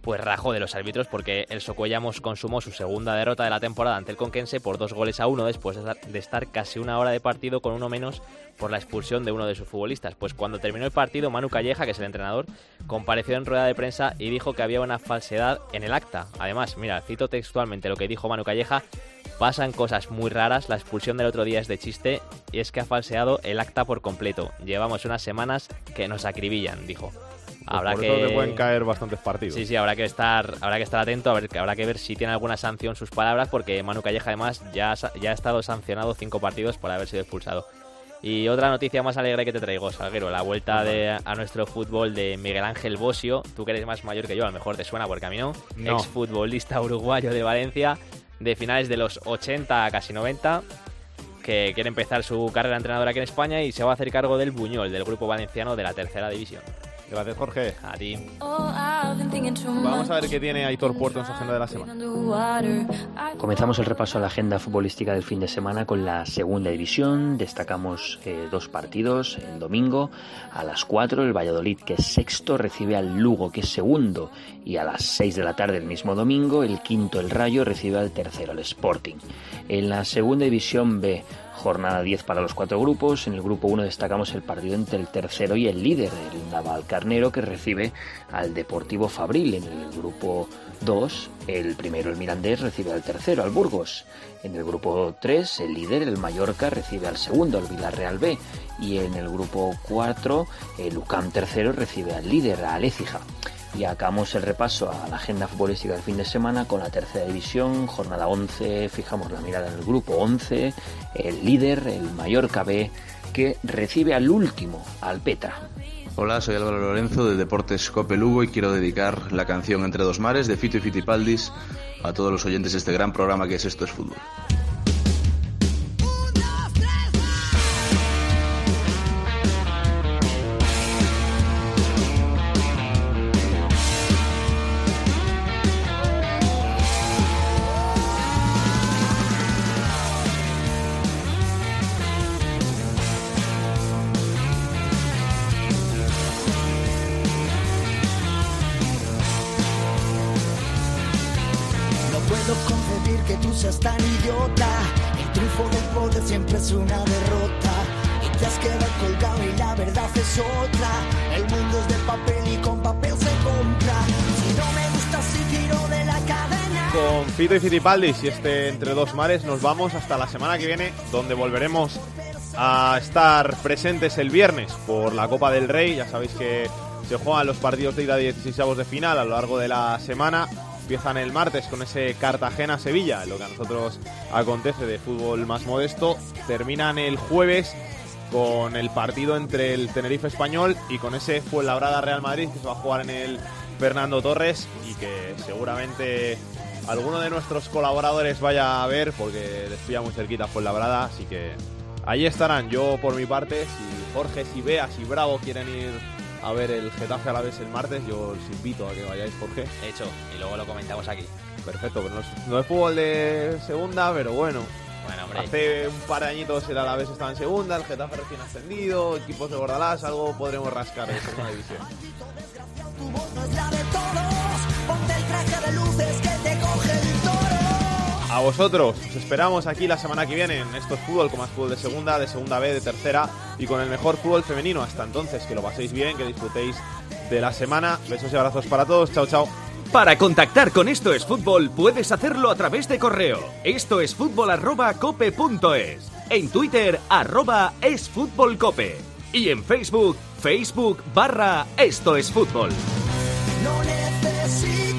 pues rajó de los árbitros porque el Socuellamos consumó su segunda derrota de la temporada ante el Conquense por dos goles a uno después de estar- de estar casi una hora de partido con uno menos por la expulsión de uno de sus futbolistas. Pues cuando terminó el partido, Manu Calleja, que es el entrenador, compareció en rueda de prensa y dijo que había una falsedad en el acta. Además, mira, cito textualmente lo que dijo Manu Calleja, pasan cosas muy raras, la expulsión del otro día es de chiste y es que ha falseado el acta por completo. Llevamos unas semanas que nos acribillan, dijo. Pues por eso te pueden caer bastantes partidos. Sí, sí, habrá que estar, habrá que estar atento, a ver, que habrá que ver si tiene alguna sanción sus palabras, porque Manu Calleja además ya, ya ha estado sancionado cinco partidos por haber sido expulsado. Y otra noticia más alegre que te traigo, Salguero, la vuelta de, a nuestro fútbol de Miguel Ángel Bosio. Tú que eres más mayor que yo, a lo mejor te suena porque a mí no. No. Exfutbolista uruguayo de Valencia, de finales de los 80 a casi 90. Que quiere empezar su carrera entrenadora aquí en España y se va a hacer cargo del Buñol, del grupo valenciano de la tercera división. Gracias, Jorge. A ti. Vamos a ver qué tiene Aitor Puerto en su agenda de la semana. Comenzamos el repaso a la agenda futbolística del fin de semana con la segunda división. Destacamos eh, dos partidos. El domingo a las 4 el Valladolid, que es sexto, recibe al Lugo, que es segundo. Y a las 6 de la tarde el mismo domingo, el quinto, el Rayo, recibe al tercero, el Sporting. En la segunda división B, Jornada 10 para los cuatro grupos. En el grupo 1 destacamos el partido entre el tercero y el líder, el Naval Carnero, que recibe al Deportivo Fabril. En el grupo 2, el primero, el Mirandés, recibe al tercero, al Burgos. En el grupo 3, el líder, el Mallorca, recibe al segundo, al Villarreal B. Y en el grupo 4, el UCAM tercero recibe al líder, a Écija. Y acabamos el repaso a la agenda futbolística del fin de semana con la tercera división, jornada 11, fijamos la mirada en el grupo 11, el líder, el Mallorca B, que recibe al último, al Petra. Hola, soy Álvaro Lorenzo de Deportes Cope Lugo y quiero dedicar la canción Entre dos mares de Fito y Fitipaldis a todos los oyentes de este gran programa que es Esto es Fútbol. Fito y Fitipaldis y este Entre dos mares nos vamos hasta la semana que viene, donde volveremos a estar presentes el viernes por la Copa del Rey. Ya sabéis que se juegan los partidos de ida de 16 de final a lo largo de la semana. Empiezan el martes con ese Cartagena-Sevilla, lo que a nosotros acontece de fútbol más modesto. Terminan el jueves con el partido entre el Tenerife Español y con ese Fuenlabrada-Real Madrid que se va a jugar en el Fernando Torres y que seguramente alguno de nuestros colaboradores vaya a ver porque les pilla muy cerquita Fuenlabrada, así que allí estarán. Yo por mi parte, si Jorge, si Bea, si Bravo quieren ir a ver el Getafe a la vez el martes, yo os invito a que vayáis, Jorge. Hecho, y luego lo comentamos aquí. Perfecto, pero no es, no es fútbol de segunda, pero bueno. Bueno, hombre. Hace un par de añitos el Alavés estaba en segunda, el Getafe recién ascendido, equipos de Bordalás, algo podremos rascar en segunda división. A vosotros, os esperamos aquí la semana que viene en estos fútbol con más fútbol de segunda, de segunda B, de tercera y con el mejor fútbol femenino. Hasta entonces, que lo paséis bien, que disfrutéis de la semana. Besos y abrazos para todos. Chao, chao. Para contactar con Esto es Fútbol puedes hacerlo a través de correo. Esto es fútbol arroba cope punto es. En Twitter arroba es fútbol cope. Y en Facebook, Facebook barra Esto es Fútbol. No necesito